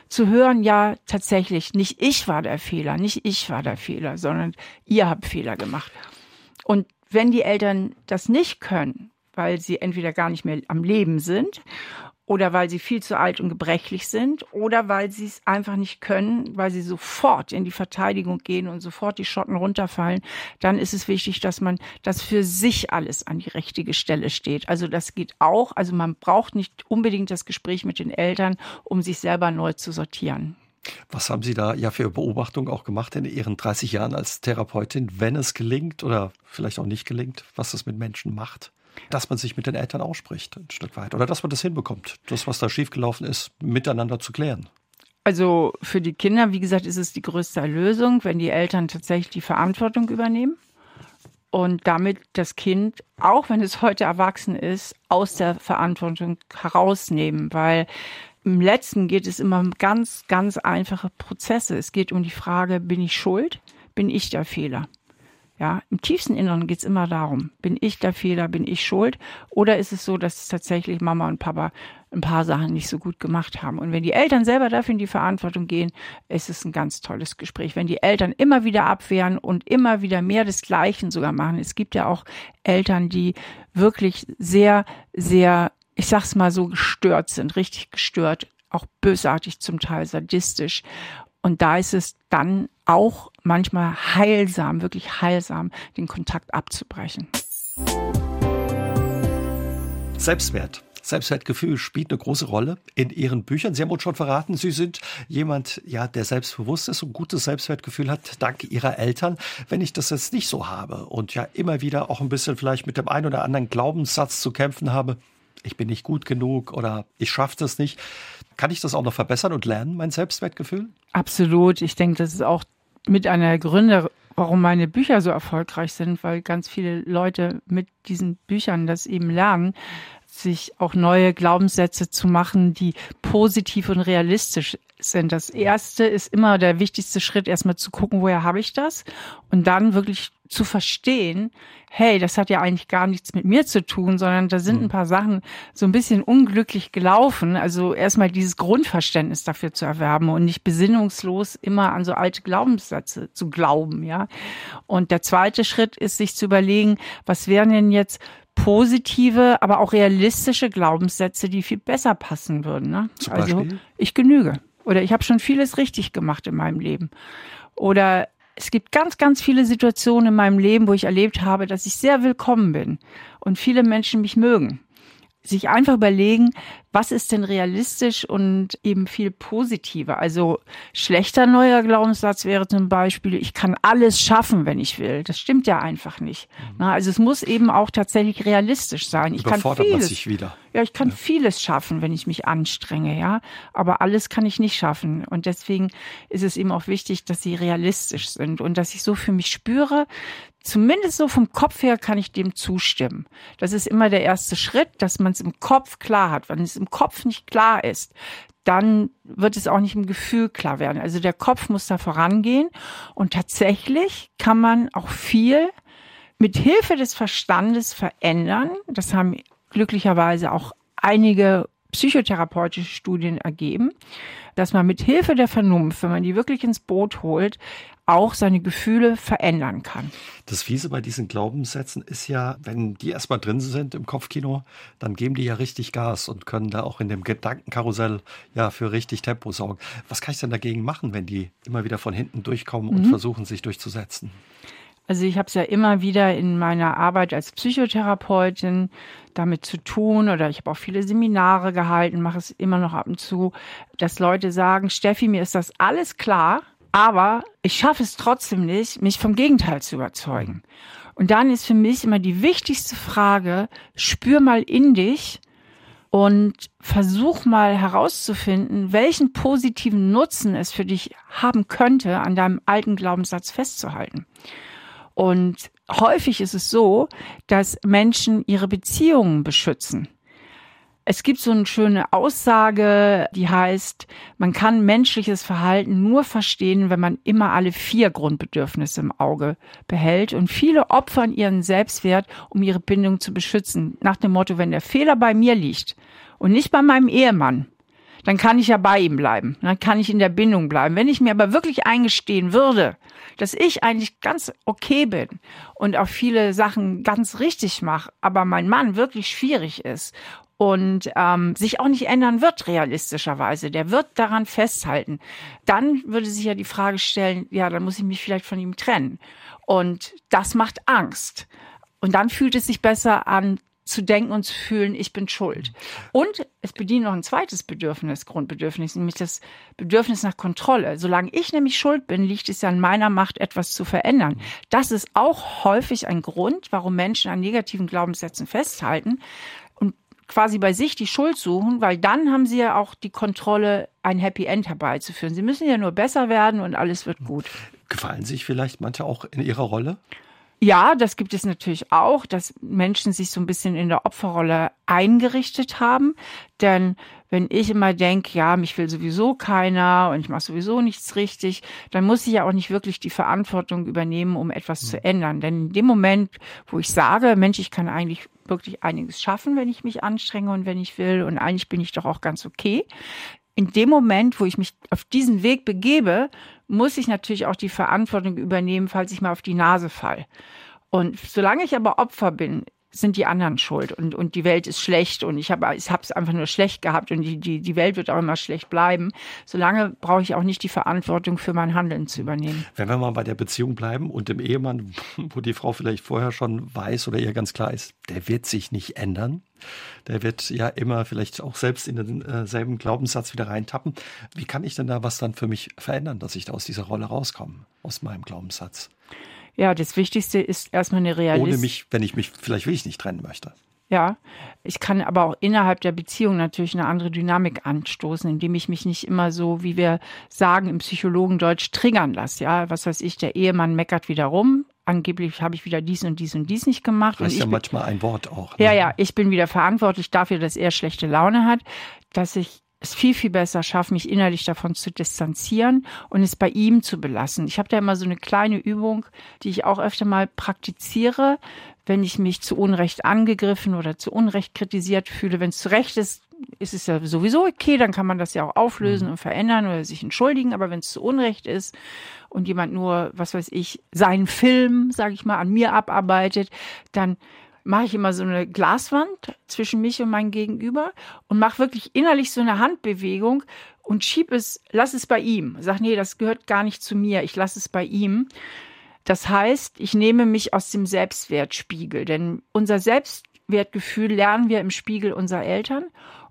zu hören, ja, tatsächlich, nicht ich war der Fehler, nicht ich war der Fehler, sondern ihr habt Fehler gemacht. Und wenn die Eltern das nicht können, weil sie entweder gar nicht mehr am Leben sind oder weil sie viel zu alt und gebrechlich sind oder weil sie es einfach nicht können, weil sie sofort in die Verteidigung gehen und sofort die Schotten runterfallen, dann ist es wichtig, dass man das für sich alles an die richtige Stelle steht. Also das geht auch. Also man braucht nicht unbedingt das Gespräch mit den Eltern, um sich selber neu zu sortieren. Was haben Sie da ja für Beobachtungen auch gemacht in Ihren 30 Jahren als Therapeutin, wenn es gelingt oder vielleicht auch nicht gelingt, was das mit Menschen macht? Dass man sich mit den Eltern ausspricht, ein Stück weit. Oder dass man das hinbekommt, das, was da schiefgelaufen ist, miteinander zu klären. Also für die Kinder, wie gesagt, ist es die größte Erlösung, wenn die Eltern tatsächlich die Verantwortung übernehmen und damit das Kind, auch wenn es heute erwachsen ist, aus der Verantwortung herausnehmen, weil im letzten geht es immer um ganz, ganz einfache Prozesse. Es geht um die Frage, bin ich schuld? Bin ich der Fehler? Ja, im tiefsten Inneren geht es immer darum, bin ich der Fehler, bin ich schuld? Oder ist es so, dass tatsächlich Mama und Papa ein paar Sachen nicht so gut gemacht haben? Und wenn die Eltern selber dafür in die Verantwortung gehen, ist es ein ganz tolles Gespräch. Wenn die Eltern immer wieder abwehren und immer wieder mehr des Gleichen sogar machen. Es gibt ja auch Eltern, die wirklich sehr, sehr ich sag's mal so, gestört sind, richtig gestört, auch bösartig zum Teil, sadistisch. Und da ist es dann auch manchmal heilsam, wirklich heilsam, den Kontakt abzubrechen. Selbstwert. Selbstwertgefühl spielt eine große Rolle in Ihren Büchern. Sie haben uns schon verraten, Sie sind jemand, ja, der selbstbewusst ist und gutes Selbstwertgefühl hat, dank Ihrer Eltern. Wenn ich das jetzt nicht so habe und ja immer wieder auch ein bisschen vielleicht mit dem einen oder anderen Glaubenssatz zu kämpfen habe, ich bin nicht gut genug oder ich schaffe das nicht. Kann ich das auch noch verbessern und lernen, mein Selbstwertgefühl? Absolut. Ich denke, das ist auch mit einer Gründe, warum meine Bücher so erfolgreich sind, weil ganz viele Leute mit diesen Büchern das eben lernen, sich auch neue Glaubenssätze zu machen, die positiv und realistisch sind. Das erste ist immer der wichtigste Schritt, erstmal zu gucken, woher habe ich das und dann wirklich zu verstehen, hey, das hat ja eigentlich gar nichts mit mir zu tun, sondern da sind ein mhm. paar Sachen so ein bisschen unglücklich gelaufen. Also erstmal dieses Grundverständnis dafür zu erwerben und nicht besinnungslos immer an so alte Glaubenssätze zu glauben, ja. Und der zweite Schritt ist, sich zu überlegen, was wären denn jetzt positive, aber auch realistische Glaubenssätze, die viel besser passen würden. Ne? Also ich genüge oder ich habe schon vieles richtig gemacht in meinem Leben. Oder es gibt ganz, ganz viele Situationen in meinem Leben, wo ich erlebt habe, dass ich sehr willkommen bin und viele Menschen mich mögen sich einfach überlegen, was ist denn realistisch und eben viel positiver. Also schlechter neuer Glaubenssatz wäre zum Beispiel, ich kann alles schaffen, wenn ich will. Das stimmt ja einfach nicht. Mhm. Also es muss eben auch tatsächlich realistisch sein. Ich kann vieles. Ja, ich kann ja. vieles schaffen, wenn ich mich anstrenge, ja. Aber alles kann ich nicht schaffen. Und deswegen ist es eben auch wichtig, dass sie realistisch sind und dass ich so für mich spüre, zumindest so vom Kopf her kann ich dem zustimmen. Das ist immer der erste Schritt, dass man es im Kopf klar hat. Wenn es im Kopf nicht klar ist, dann wird es auch nicht im Gefühl klar werden. Also der Kopf muss da vorangehen und tatsächlich kann man auch viel mit Hilfe des Verstandes verändern. Das haben glücklicherweise auch einige psychotherapeutische Studien ergeben, dass man mit Hilfe der Vernunft, wenn man die wirklich ins Boot holt, auch seine Gefühle verändern kann. Das Fiese bei diesen Glaubenssätzen ist ja, wenn die erstmal drin sind im Kopfkino, dann geben die ja richtig Gas und können da auch in dem Gedankenkarussell ja für richtig Tempo sorgen. Was kann ich denn dagegen machen, wenn die immer wieder von hinten durchkommen und mhm. versuchen, sich durchzusetzen? Also ich habe es ja immer wieder in meiner Arbeit als Psychotherapeutin damit zu tun oder ich habe auch viele Seminare gehalten, mache es immer noch ab und zu, dass Leute sagen, Steffi, mir ist das alles klar, aber ich schaffe es trotzdem nicht, mich vom Gegenteil zu überzeugen. Und dann ist für mich immer die wichtigste Frage, spür mal in dich und versuch mal herauszufinden, welchen positiven Nutzen es für dich haben könnte, an deinem alten Glaubenssatz festzuhalten. Und häufig ist es so, dass Menschen ihre Beziehungen beschützen. Es gibt so eine schöne Aussage, die heißt, man kann menschliches Verhalten nur verstehen, wenn man immer alle vier Grundbedürfnisse im Auge behält. Und viele opfern ihren Selbstwert, um ihre Bindung zu beschützen. Nach dem Motto, wenn der Fehler bei mir liegt und nicht bei meinem Ehemann, dann kann ich ja bei ihm bleiben. Dann kann ich in der Bindung bleiben. Wenn ich mir aber wirklich eingestehen würde, dass ich eigentlich ganz okay bin und auch viele Sachen ganz richtig mache, aber mein Mann wirklich schwierig ist und ähm, sich auch nicht ändern wird realistischerweise, der wird daran festhalten, dann würde sich ja die Frage stellen, ja, dann muss ich mich vielleicht von ihm trennen. Und das macht Angst. Und dann fühlt es sich besser an, zu denken und zu fühlen, ich bin schuld. Und es bedient noch ein zweites Bedürfnis, Grundbedürfnis, nämlich das Bedürfnis nach Kontrolle. Solange ich nämlich schuld bin, liegt es ja an meiner Macht, etwas zu verändern. Das ist auch häufig ein Grund, warum Menschen an negativen Glaubenssätzen festhalten quasi bei sich die Schuld suchen, weil dann haben sie ja auch die Kontrolle, ein Happy End herbeizuführen. Sie müssen ja nur besser werden und alles wird gut. Gefallen sich vielleicht manche auch in ihrer Rolle? Ja, das gibt es natürlich auch, dass Menschen sich so ein bisschen in der Opferrolle eingerichtet haben. Denn wenn ich immer denke, ja, mich will sowieso keiner und ich mache sowieso nichts richtig, dann muss ich ja auch nicht wirklich die Verantwortung übernehmen, um etwas mhm. zu ändern. Denn in dem Moment, wo ich sage, Mensch, ich kann eigentlich wirklich einiges schaffen, wenn ich mich anstrenge und wenn ich will und eigentlich bin ich doch auch ganz okay, in dem Moment, wo ich mich auf diesen Weg begebe, muss ich natürlich auch die Verantwortung übernehmen, falls ich mal auf die Nase fall. Und solange ich aber Opfer bin, sind die anderen schuld und, und die Welt ist schlecht und ich habe ich es einfach nur schlecht gehabt und die, die, die Welt wird auch immer schlecht bleiben. Solange brauche ich auch nicht die Verantwortung für mein Handeln zu übernehmen. Wenn wir mal bei der Beziehung bleiben und dem Ehemann, wo die Frau vielleicht vorher schon weiß oder ihr ganz klar ist, der wird sich nicht ändern. Der wird ja immer vielleicht auch selbst in denselben Glaubenssatz wieder reintappen. Wie kann ich denn da was dann für mich verändern, dass ich da aus dieser Rolle rauskomme, aus meinem Glaubenssatz? Ja, das Wichtigste ist erstmal eine realistische. Ohne mich, wenn ich mich, vielleicht will ich nicht trennen möchte. Ja, ich kann aber auch innerhalb der Beziehung natürlich eine andere Dynamik anstoßen, indem ich mich nicht immer so, wie wir sagen im Psychologendeutsch, triggern lasse. Ja, was weiß ich, der Ehemann meckert wieder rum. Angeblich habe ich wieder dies und dies und dies nicht gemacht. Das ist ja manchmal ein Wort auch. Ne? Ja, ja, ich bin wieder verantwortlich dafür, dass er schlechte Laune hat, dass ich es viel, viel besser schaffe, mich innerlich davon zu distanzieren und es bei ihm zu belassen. Ich habe da immer so eine kleine Übung, die ich auch öfter mal praktiziere, wenn ich mich zu Unrecht angegriffen oder zu Unrecht kritisiert fühle. Wenn es zu Recht ist, ist es ja sowieso okay, dann kann man das ja auch auflösen mhm. und verändern oder sich entschuldigen. Aber wenn es zu Unrecht ist und jemand nur, was weiß ich, seinen Film, sage ich mal, an mir abarbeitet, dann mache ich immer so eine Glaswand zwischen mich und mein Gegenüber und mache wirklich innerlich so eine Handbewegung und schieb es, lass es bei ihm. Sag, nee, das gehört gar nicht zu mir, ich lasse es bei ihm. Das heißt, ich nehme mich aus dem Selbstwertspiegel, denn unser Selbstwertgefühl lernen wir im Spiegel unserer Eltern.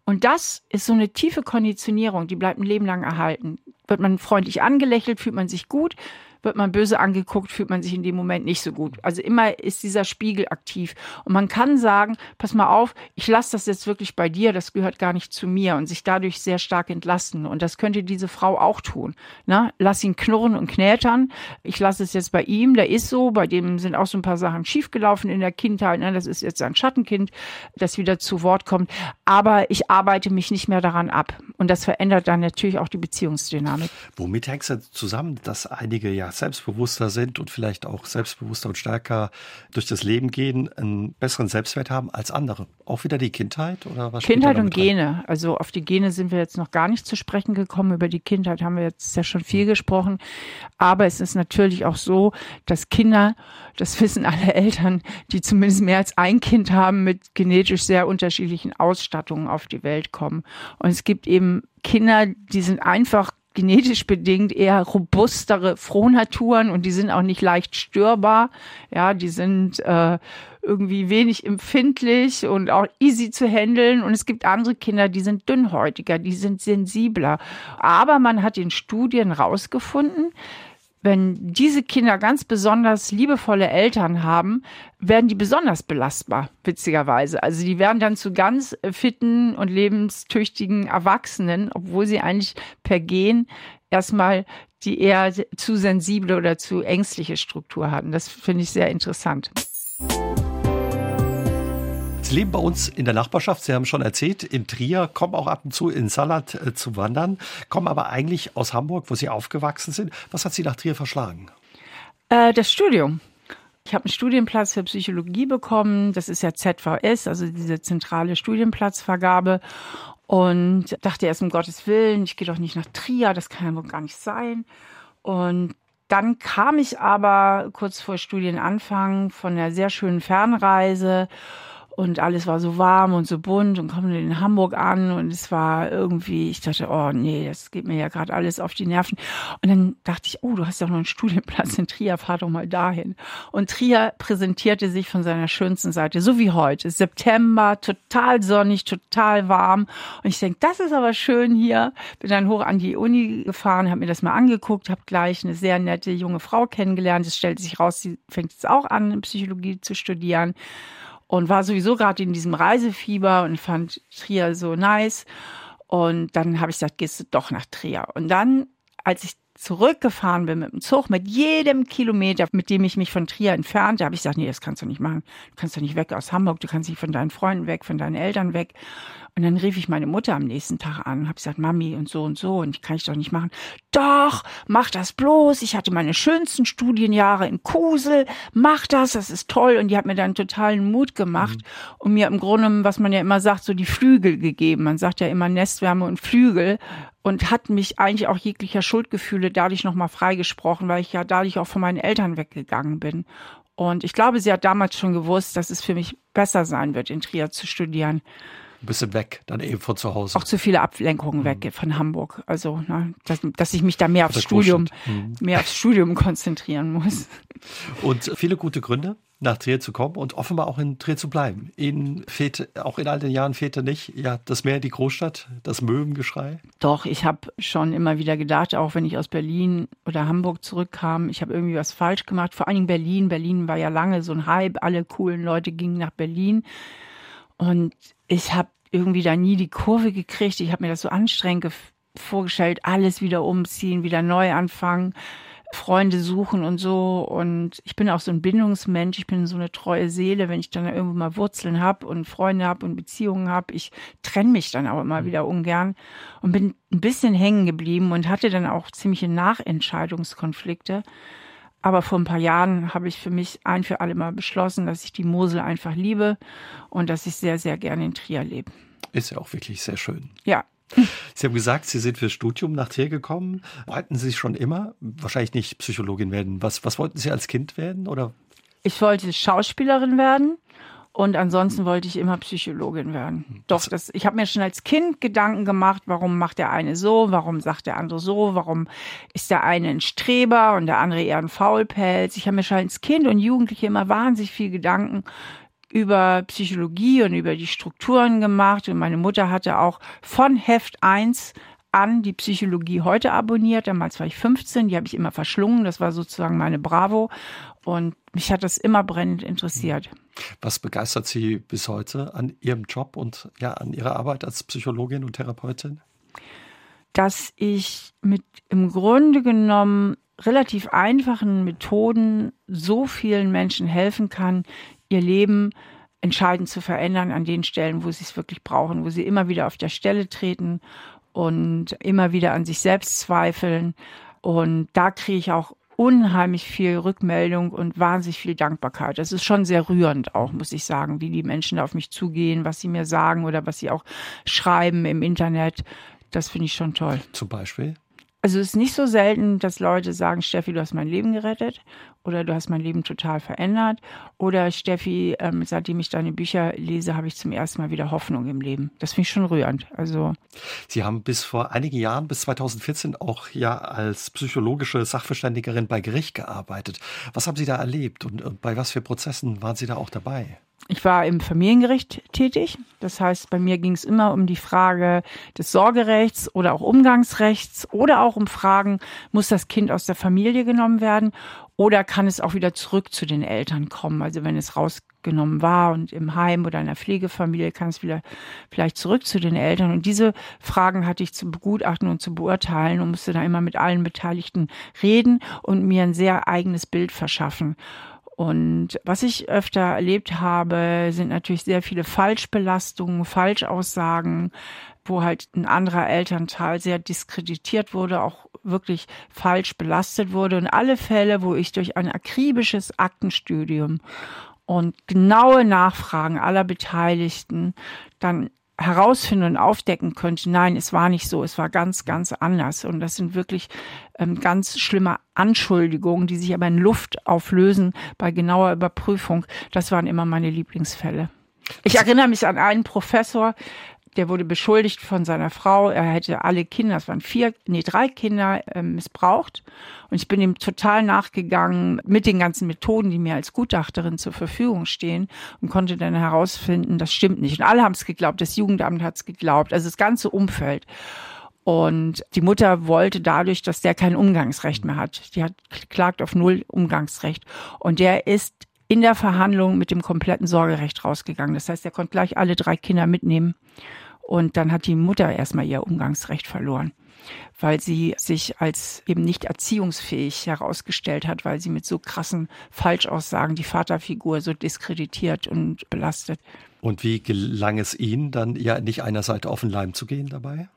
Und das ist so eine tiefe Konditionierung, die bleibt ein Leben lang erhalten. Wird man freundlich angelächelt, fühlt man sich gut wird man böse angeguckt, fühlt man sich in dem Moment nicht so gut. Also immer ist dieser Spiegel aktiv. Und man kann sagen, pass mal auf, ich lasse das jetzt wirklich bei dir, das gehört gar nicht zu mir und sich dadurch sehr stark entlasten. Und das könnte diese Frau auch tun. Ne? Lass ihn knurren und knätern. Ich lasse es jetzt bei ihm, der ist so, bei dem sind auch so ein paar Sachen schiefgelaufen in der Kindheit. Ne? Das ist jetzt ein Schattenkind, das wieder zu Wort kommt. Aber ich arbeite mich nicht mehr daran ab. Und das verändert dann natürlich auch die Beziehungsdynamik. Womit hängt es zusammen, dass einige ja selbstbewusster sind und vielleicht auch selbstbewusster und stärker durch das Leben gehen, einen besseren Selbstwert haben als andere? Auch wieder die Kindheit oder was? Kindheit und Gene. Rein? Also auf die Gene sind wir jetzt noch gar nicht zu sprechen gekommen. Über die Kindheit haben wir jetzt ja schon viel gesprochen. Aber es ist natürlich auch so, dass Kinder, das wissen alle Eltern, die zumindest mehr als ein Kind haben, mit genetisch sehr unterschiedlichen Ausstattungen auf die Welt kommen. Und es gibt eben Kinder, die sind einfach genetisch bedingt eher robustere Frohnaturen und die sind auch nicht leicht störbar. Ja, die sind äh, irgendwie wenig empfindlich und auch easy zu handeln. Und es gibt andere Kinder, die sind dünnhäutiger, die sind sensibler. Aber man hat in Studien rausgefunden, wenn diese Kinder ganz besonders liebevolle Eltern haben, werden die besonders belastbar, witzigerweise. Also die werden dann zu ganz fitten und lebenstüchtigen Erwachsenen, obwohl sie eigentlich per Gen erstmal die eher zu sensible oder zu ängstliche Struktur hatten. Das finde ich sehr interessant leben bei uns in der Nachbarschaft, Sie haben schon erzählt, in Trier, kommen auch ab und zu in Salat äh, zu wandern, kommen aber eigentlich aus Hamburg, wo Sie aufgewachsen sind. Was hat Sie nach Trier verschlagen? Äh, das Studium. Ich habe einen Studienplatz für Psychologie bekommen. Das ist ja ZVS, also diese zentrale Studienplatzvergabe. Und dachte erst um Gottes Willen, ich gehe doch nicht nach Trier, das kann ja wohl gar nicht sein. Und dann kam ich aber kurz vor Studienanfang von einer sehr schönen Fernreise und alles war so warm und so bunt und kommen in Hamburg an und es war irgendwie, ich dachte, oh nee, das geht mir ja gerade alles auf die Nerven. Und dann dachte ich, oh, du hast ja noch einen Studienplatz in Trier, fahr doch mal dahin. Und Trier präsentierte sich von seiner schönsten Seite, so wie heute. September, total sonnig, total warm. Und ich denke, das ist aber schön hier. Bin dann hoch an die Uni gefahren, habe mir das mal angeguckt, habe gleich eine sehr nette junge Frau kennengelernt. Es stellte sich raus, sie fängt jetzt auch an, Psychologie zu studieren und war sowieso gerade in diesem Reisefieber und fand Trier so nice. Und dann habe ich gesagt, gehst du doch nach Trier. Und dann, als ich zurückgefahren bin mit dem Zug, mit jedem Kilometer, mit dem ich mich von Trier entfernte, habe ich gesagt, nee, das kannst du nicht machen. Du kannst doch nicht weg aus Hamburg, du kannst nicht von deinen Freunden weg, von deinen Eltern weg. Und dann rief ich meine Mutter am nächsten Tag an und habe gesagt, Mami und so und so und ich kann ich doch nicht machen. Doch, mach das bloß. Ich hatte meine schönsten Studienjahre in Kusel. Mach das, das ist toll. Und die hat mir dann totalen Mut gemacht mhm. und mir im Grunde, was man ja immer sagt, so die Flügel gegeben. Man sagt ja immer Nestwärme und Flügel und hat mich eigentlich auch jeglicher Schuldgefühle dadurch nochmal freigesprochen, weil ich ja dadurch auch von meinen Eltern weggegangen bin. Und ich glaube, sie hat damals schon gewusst, dass es für mich besser sein wird, in Trier zu studieren ein bisschen weg, dann eben von zu Hause. Auch zu viele Ablenkungen mhm. weg von Hamburg. Also, ne, dass, dass ich mich da mehr aufs Studium, mhm. mehr aufs Studium konzentrieren muss. Und viele gute Gründe, nach Trier zu kommen und offenbar auch in Trier zu bleiben. Ihnen fehlt, auch in all den Jahren fehlte nicht, ja, das Meer, die Großstadt, das Möwengeschrei? Doch, ich habe schon immer wieder gedacht, auch wenn ich aus Berlin oder Hamburg zurückkam, ich habe irgendwie was falsch gemacht. Vor allen Dingen Berlin. Berlin war ja lange so ein Hype, alle coolen Leute gingen nach Berlin. Und ich habe irgendwie da nie die Kurve gekriegt. Ich habe mir das so anstrengend vorgestellt, alles wieder umziehen, wieder neu anfangen. Freunde suchen und so. Und ich bin auch so ein Bindungsmensch. Ich bin so eine treue Seele. Wenn ich dann irgendwo mal Wurzeln habe und Freunde habe und Beziehungen habe, ich trenne mich dann auch immer mhm. wieder ungern und bin ein bisschen hängen geblieben und hatte dann auch ziemliche Nachentscheidungskonflikte. Aber vor ein paar Jahren habe ich für mich ein für alle Mal beschlossen, dass ich die Mosel einfach liebe und dass ich sehr, sehr gerne in Trier lebe. Ist ja auch wirklich sehr schön. Ja, Sie haben gesagt, Sie sind fürs Studium nach Trier gekommen. Wollten Sie schon immer wahrscheinlich nicht Psychologin werden? Was, was wollten Sie als Kind werden? Oder? Ich wollte Schauspielerin werden. Und ansonsten wollte ich immer Psychologin werden. Hm, Doch, das, ich habe mir schon als Kind Gedanken gemacht, warum macht der eine so, warum sagt der andere so, warum ist der eine ein Streber und der andere eher ein Faulpelz. Ich habe mir schon als Kind und Jugendliche immer wahnsinnig viel Gedanken über Psychologie und über die Strukturen gemacht. Und meine Mutter hatte auch von Heft 1 an die Psychologie heute abonniert. Damals war ich 15, die habe ich immer verschlungen. Das war sozusagen meine Bravo. Und mich hat das immer brennend interessiert. Was begeistert Sie bis heute an Ihrem Job und ja, an Ihrer Arbeit als Psychologin und Therapeutin? Dass ich mit im Grunde genommen relativ einfachen Methoden so vielen Menschen helfen kann, ihr Leben entscheidend zu verändern an den Stellen, wo sie es wirklich brauchen, wo sie immer wieder auf der Stelle treten und immer wieder an sich selbst zweifeln. Und da kriege ich auch unheimlich viel Rückmeldung und wahnsinnig viel Dankbarkeit. Das ist schon sehr rührend auch, muss ich sagen, wie die Menschen auf mich zugehen, was sie mir sagen oder was sie auch schreiben im Internet. Das finde ich schon toll. Zum Beispiel? Also es ist nicht so selten, dass Leute sagen, Steffi, du hast mein Leben gerettet oder du hast mein Leben total verändert oder Steffi, ähm, seitdem ich deine Bücher lese, habe ich zum ersten Mal wieder Hoffnung im Leben. Das finde ich schon rührend. Also Sie haben bis vor einigen Jahren, bis 2014 auch ja als psychologische Sachverständigerin bei Gericht gearbeitet. Was haben Sie da erlebt und, und bei was für Prozessen waren Sie da auch dabei? Ich war im Familiengericht tätig. Das heißt, bei mir ging es immer um die Frage des Sorgerechts oder auch Umgangsrechts oder auch um Fragen, muss das Kind aus der Familie genommen werden oder kann es auch wieder zurück zu den Eltern kommen? Also wenn es rausgenommen war und im Heim oder in der Pflegefamilie kann es wieder vielleicht zurück zu den Eltern. Und diese Fragen hatte ich zu begutachten und zu beurteilen und musste da immer mit allen Beteiligten reden und mir ein sehr eigenes Bild verschaffen. Und was ich öfter erlebt habe, sind natürlich sehr viele Falschbelastungen, Falschaussagen, wo halt ein anderer Elternteil sehr diskreditiert wurde, auch wirklich falsch belastet wurde. Und alle Fälle, wo ich durch ein akribisches Aktenstudium und genaue Nachfragen aller Beteiligten dann herausfinden und aufdecken könnte, nein, es war nicht so, es war ganz, ganz anders. Und das sind wirklich ähm, ganz schlimme Anschuldigungen, die sich aber in Luft auflösen bei genauer Überprüfung. Das waren immer meine Lieblingsfälle. Ich erinnere mich an einen Professor, der wurde beschuldigt von seiner Frau, er hätte alle Kinder, es waren vier, nee, drei Kinder äh, missbraucht. Und ich bin ihm total nachgegangen mit den ganzen Methoden, die mir als Gutachterin zur Verfügung stehen und konnte dann herausfinden, das stimmt nicht. Und alle haben es geglaubt, das Jugendamt hat es geglaubt, also das ganze Umfeld. Und die Mutter wollte dadurch, dass der kein Umgangsrecht mehr hat. Die hat klagt auf null Umgangsrecht. Und der ist in der Verhandlung mit dem kompletten Sorgerecht rausgegangen. Das heißt, er konnte gleich alle drei Kinder mitnehmen. Und dann hat die Mutter erstmal ihr Umgangsrecht verloren, weil sie sich als eben nicht erziehungsfähig herausgestellt hat, weil sie mit so krassen Falschaussagen die Vaterfigur so diskreditiert und belastet. Und wie gelang es Ihnen dann ja nicht einer Seite auf den Leim zu gehen dabei?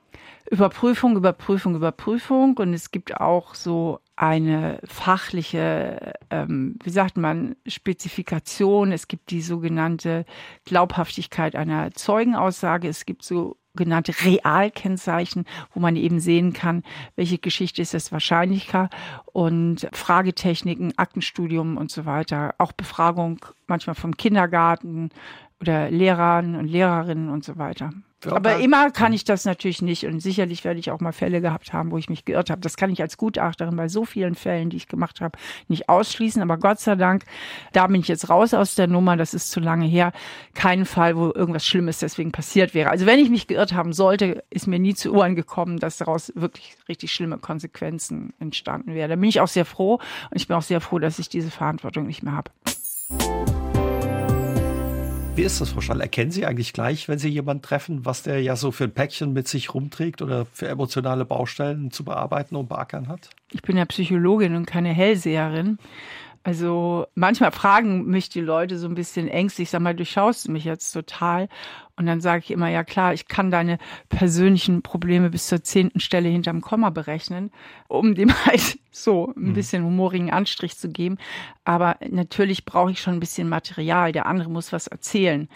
Überprüfung, Überprüfung, Überprüfung. Und es gibt auch so eine fachliche, ähm, wie sagt man, Spezifikation. Es gibt die sogenannte Glaubhaftigkeit einer Zeugenaussage. Es gibt sogenannte Realkennzeichen, wo man eben sehen kann, welche Geschichte ist es wahrscheinlicher und Fragetechniken, Aktenstudium und so weiter. Auch Befragung manchmal vom Kindergarten oder Lehrern und Lehrerinnen und so weiter. Aber immer kann ich das natürlich nicht und sicherlich werde ich auch mal Fälle gehabt haben, wo ich mich geirrt habe. Das kann ich als Gutachterin bei so vielen Fällen, die ich gemacht habe, nicht ausschließen. Aber Gott sei Dank, da bin ich jetzt raus aus der Nummer. Das ist zu lange her. Kein Fall, wo irgendwas Schlimmes deswegen passiert wäre. Also wenn ich mich geirrt haben sollte, ist mir nie zu Ohren gekommen, dass daraus wirklich richtig schlimme Konsequenzen entstanden wären. Da bin ich auch sehr froh und ich bin auch sehr froh, dass ich diese Verantwortung nicht mehr habe. Wie ist das, Frau Schall? Erkennen Sie eigentlich gleich, wenn Sie jemanden treffen, was der ja so für ein Päckchen mit sich rumträgt oder für emotionale Baustellen zu bearbeiten und beackern hat? Ich bin ja Psychologin und keine Hellseherin. Also manchmal fragen mich die Leute so ein bisschen ängstlich, sag mal, durchschaust du mich jetzt total? Und dann sage ich immer, ja klar, ich kann deine persönlichen Probleme bis zur zehnten Stelle hinterm Komma berechnen, um dem halt so ein mhm. bisschen humorigen Anstrich zu geben. Aber natürlich brauche ich schon ein bisschen Material. Der andere muss was erzählen.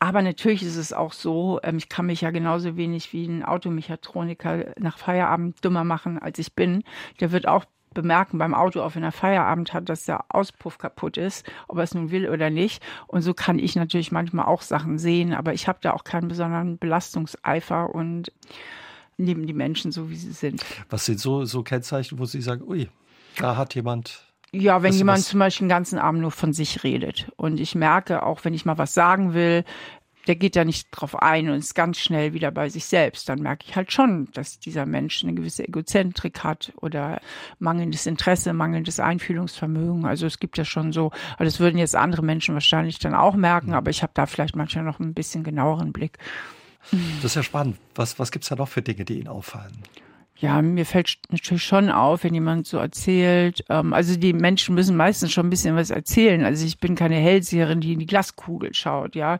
Aber natürlich ist es auch so, ähm, ich kann mich ja genauso wenig wie ein Automechatroniker nach Feierabend dümmer machen, als ich bin. Der wird auch bemerken beim Auto, auch wenn er Feierabend hat, dass der Auspuff kaputt ist, ob er es nun will oder nicht. Und so kann ich natürlich manchmal auch Sachen sehen, aber ich habe da auch keinen besonderen Belastungseifer und nehme die Menschen so, wie sie sind. Was sind so, so Kennzeichen, wo Sie sagen, ui, da hat jemand ja, wenn jemand zum Beispiel den ganzen Abend nur von sich redet. Und ich merke auch, wenn ich mal was sagen will, der geht da nicht drauf ein und ist ganz schnell wieder bei sich selbst. Dann merke ich halt schon, dass dieser Mensch eine gewisse Egozentrik hat oder mangelndes Interesse, mangelndes Einfühlungsvermögen. Also es gibt ja schon so, aber das würden jetzt andere Menschen wahrscheinlich dann auch merken, mhm. aber ich habe da vielleicht manchmal noch ein bisschen genaueren Blick. Das ist ja spannend. Was, was gibt es da noch für Dinge, die Ihnen auffallen? Ja, mir fällt natürlich schon auf, wenn jemand so erzählt. Ähm, also die Menschen müssen meistens schon ein bisschen was erzählen. Also ich bin keine Hellseherin, die in die Glaskugel schaut. Ja,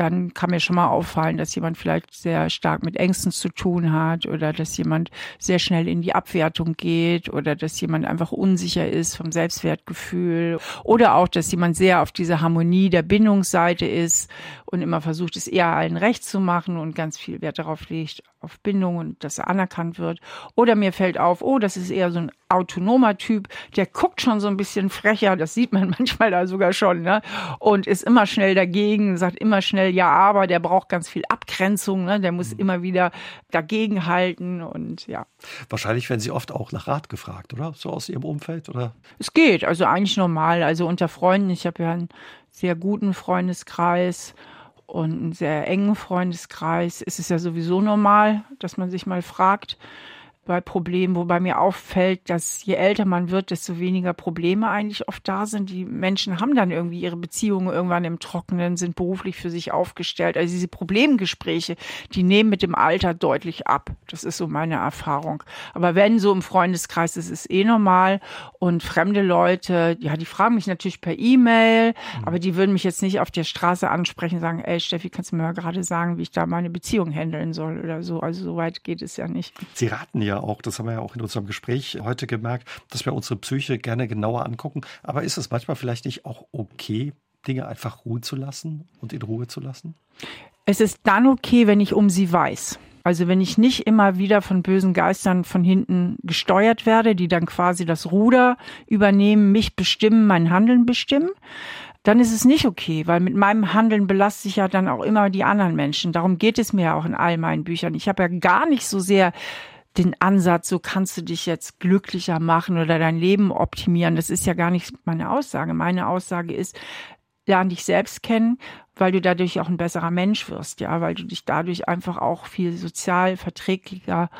dann kann mir schon mal auffallen, dass jemand vielleicht sehr stark mit Ängsten zu tun hat oder dass jemand sehr schnell in die Abwertung geht oder dass jemand einfach unsicher ist vom Selbstwertgefühl oder auch, dass jemand sehr auf diese Harmonie der Bindungsseite ist und immer versucht, es eher allen recht zu machen und ganz viel Wert darauf legt, auf Bindung und dass er anerkannt wird. Oder mir fällt auf, oh, das ist eher so ein autonomer Typ, der guckt schon so ein bisschen frecher, das sieht man manchmal da sogar schon, ne? Und ist immer schnell dagegen, sagt immer schnell ja, aber der braucht ganz viel Abgrenzung, ne? der muss mhm. immer wieder dagegenhalten und ja. Wahrscheinlich werden Sie oft auch nach Rat gefragt, oder? So aus Ihrem Umfeld, oder? Es geht, also eigentlich normal. Also unter Freunden, ich habe ja einen sehr guten Freundeskreis und einen sehr engen Freundeskreis, ist es ja sowieso normal, dass man sich mal fragt, bei Problemen, wobei mir auffällt, dass je älter man wird, desto weniger Probleme eigentlich oft da sind. Die Menschen haben dann irgendwie ihre Beziehungen irgendwann im Trockenen, sind beruflich für sich aufgestellt. Also diese Problemgespräche, die nehmen mit dem Alter deutlich ab. Das ist so meine Erfahrung. Aber wenn so im Freundeskreis, das ist eh normal. Und fremde Leute, ja, die fragen mich natürlich per E-Mail, mhm. aber die würden mich jetzt nicht auf der Straße ansprechen und sagen, ey Steffi, kannst du mir mal gerade sagen, wie ich da meine Beziehung handeln soll oder so. Also so weit geht es ja nicht. Sie raten ja auch, das haben wir ja auch in unserem Gespräch heute gemerkt, dass wir unsere Psyche gerne genauer angucken. Aber ist es manchmal vielleicht nicht auch okay, Dinge einfach ruhen zu lassen und in Ruhe zu lassen? Es ist dann okay, wenn ich um sie weiß. Also wenn ich nicht immer wieder von bösen Geistern von hinten gesteuert werde, die dann quasi das Ruder übernehmen, mich bestimmen, mein Handeln bestimmen, dann ist es nicht okay, weil mit meinem Handeln belaste ich ja dann auch immer die anderen Menschen. Darum geht es mir ja auch in all meinen Büchern. Ich habe ja gar nicht so sehr den Ansatz, so kannst du dich jetzt glücklicher machen oder dein Leben optimieren. Das ist ja gar nicht meine Aussage. Meine Aussage ist, lern dich selbst kennen, weil du dadurch auch ein besserer Mensch wirst, ja, weil du dich dadurch einfach auch viel sozial verträglicher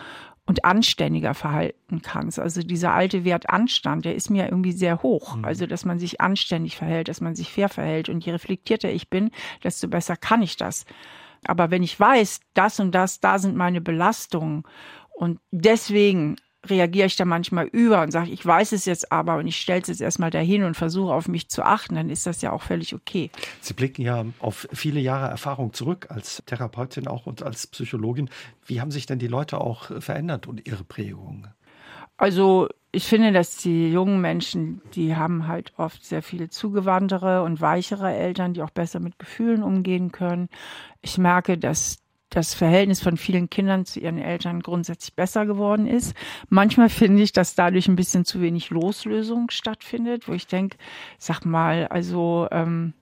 und anständiger verhalten kannst. Also dieser alte Wert Anstand, der ist mir irgendwie sehr hoch. Mhm. Also, dass man sich anständig verhält, dass man sich fair verhält. Und je reflektierter ich bin, desto besser kann ich das. Aber wenn ich weiß, das und das, da sind meine Belastungen und deswegen reagiere ich da manchmal über und sage, ich weiß es jetzt aber und ich stelle es jetzt erstmal dahin und versuche auf mich zu achten, dann ist das ja auch völlig okay. Sie blicken ja auf viele Jahre Erfahrung zurück als Therapeutin auch und als Psychologin. Wie haben sich denn die Leute auch verändert und ihre Prägungen? Also ich finde, dass die jungen Menschen, die haben halt oft sehr viel zugewandtere und weichere Eltern, die auch besser mit Gefühlen umgehen können. Ich merke, dass das Verhältnis von vielen Kindern zu ihren Eltern grundsätzlich besser geworden ist. Manchmal finde ich, dass dadurch ein bisschen zu wenig Loslösung stattfindet, wo ich denke, sag mal, also ähm,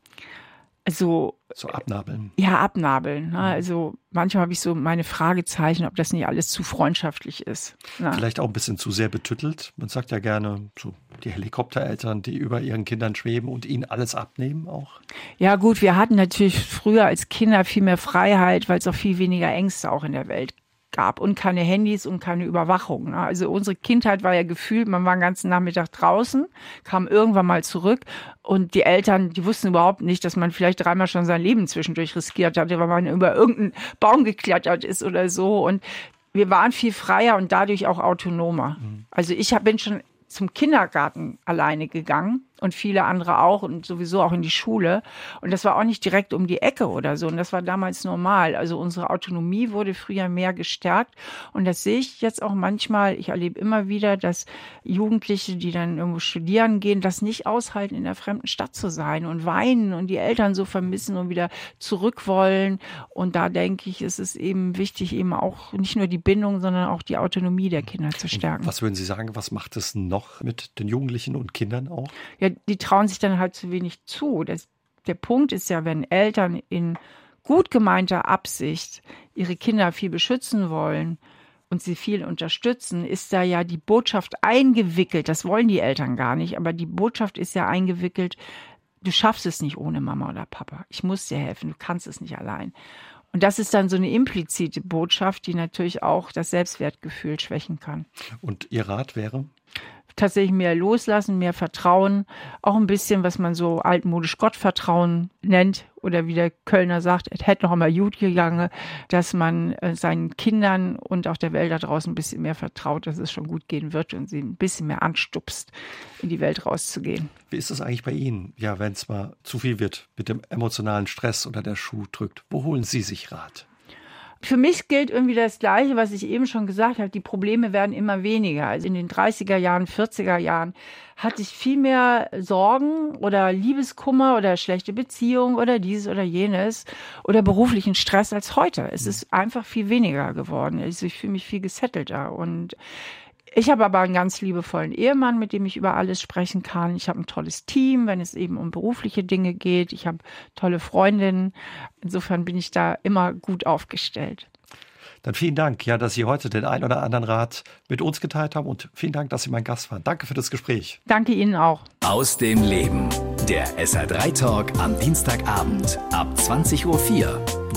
also so abnabeln. Ja, abnabeln. Ne? Also manchmal habe ich so meine Fragezeichen, ob das nicht alles zu freundschaftlich ist. Ne? Vielleicht auch ein bisschen zu sehr betüttelt. Man sagt ja gerne, so die Helikoptereltern, die über ihren Kindern schweben und ihnen alles abnehmen auch. Ja gut, wir hatten natürlich früher als Kinder viel mehr Freiheit, weil es auch viel weniger Ängste auch in der Welt gab und keine Handys und keine Überwachung. Ne? Also unsere Kindheit war ja gefühlt, man war den ganzen Nachmittag draußen, kam irgendwann mal zurück und die Eltern, die wussten überhaupt nicht, dass man vielleicht dreimal schon sein Leben zwischendurch riskiert hatte, weil man über irgendeinen Baum geklettert ist oder so und wir waren viel freier und dadurch auch autonomer. Mhm. Also ich bin schon zum Kindergarten alleine gegangen und viele andere auch und sowieso auch in die Schule. Und das war auch nicht direkt um die Ecke oder so. Und das war damals normal. Also unsere Autonomie wurde früher mehr gestärkt. Und das sehe ich jetzt auch manchmal. Ich erlebe immer wieder, dass Jugendliche, die dann irgendwo studieren gehen, das nicht aushalten, in der fremden Stadt zu sein und weinen und die Eltern so vermissen und wieder zurück wollen. Und da denke ich, ist es eben wichtig, eben auch nicht nur die Bindung, sondern auch die Autonomie der Kinder zu stärken. Was würden Sie sagen, was macht es noch mit den Jugendlichen und Kindern auch? Ja, die trauen sich dann halt zu wenig zu. Das, der Punkt ist ja, wenn Eltern in gut gemeinter Absicht ihre Kinder viel beschützen wollen und sie viel unterstützen, ist da ja die Botschaft eingewickelt. Das wollen die Eltern gar nicht, aber die Botschaft ist ja eingewickelt. Du schaffst es nicht ohne Mama oder Papa. Ich muss dir helfen. Du kannst es nicht allein. Und das ist dann so eine implizite Botschaft, die natürlich auch das Selbstwertgefühl schwächen kann. Und Ihr Rat wäre? Tatsächlich mehr loslassen, mehr Vertrauen, auch ein bisschen, was man so altmodisch Gottvertrauen nennt oder wie der Kölner sagt, es hätte noch einmal gut gegangen, dass man äh, seinen Kindern und auch der Welt da draußen ein bisschen mehr vertraut, dass es schon gut gehen wird und sie ein bisschen mehr anstupst, in die Welt rauszugehen. Wie ist das eigentlich bei Ihnen? Ja, wenn es mal zu viel wird mit dem emotionalen Stress oder der Schuh drückt, wo holen Sie sich Rat? Für mich gilt irgendwie das Gleiche, was ich eben schon gesagt habe. Die Probleme werden immer weniger. Also in den 30er Jahren, 40er Jahren hatte ich viel mehr Sorgen oder Liebeskummer oder schlechte Beziehungen oder dieses oder jenes oder beruflichen Stress als heute. Es ist einfach viel weniger geworden. Also ich fühle mich viel gesettelter und ich habe aber einen ganz liebevollen Ehemann, mit dem ich über alles sprechen kann. Ich habe ein tolles Team, wenn es eben um berufliche Dinge geht. Ich habe tolle Freundinnen. Insofern bin ich da immer gut aufgestellt. Dann vielen Dank, ja, dass Sie heute den ein oder anderen Rat mit uns geteilt haben und vielen Dank, dass Sie mein Gast waren. Danke für das Gespräch. Danke Ihnen auch. Aus dem Leben. Der SR3 Talk am Dienstagabend ab 20.04 Uhr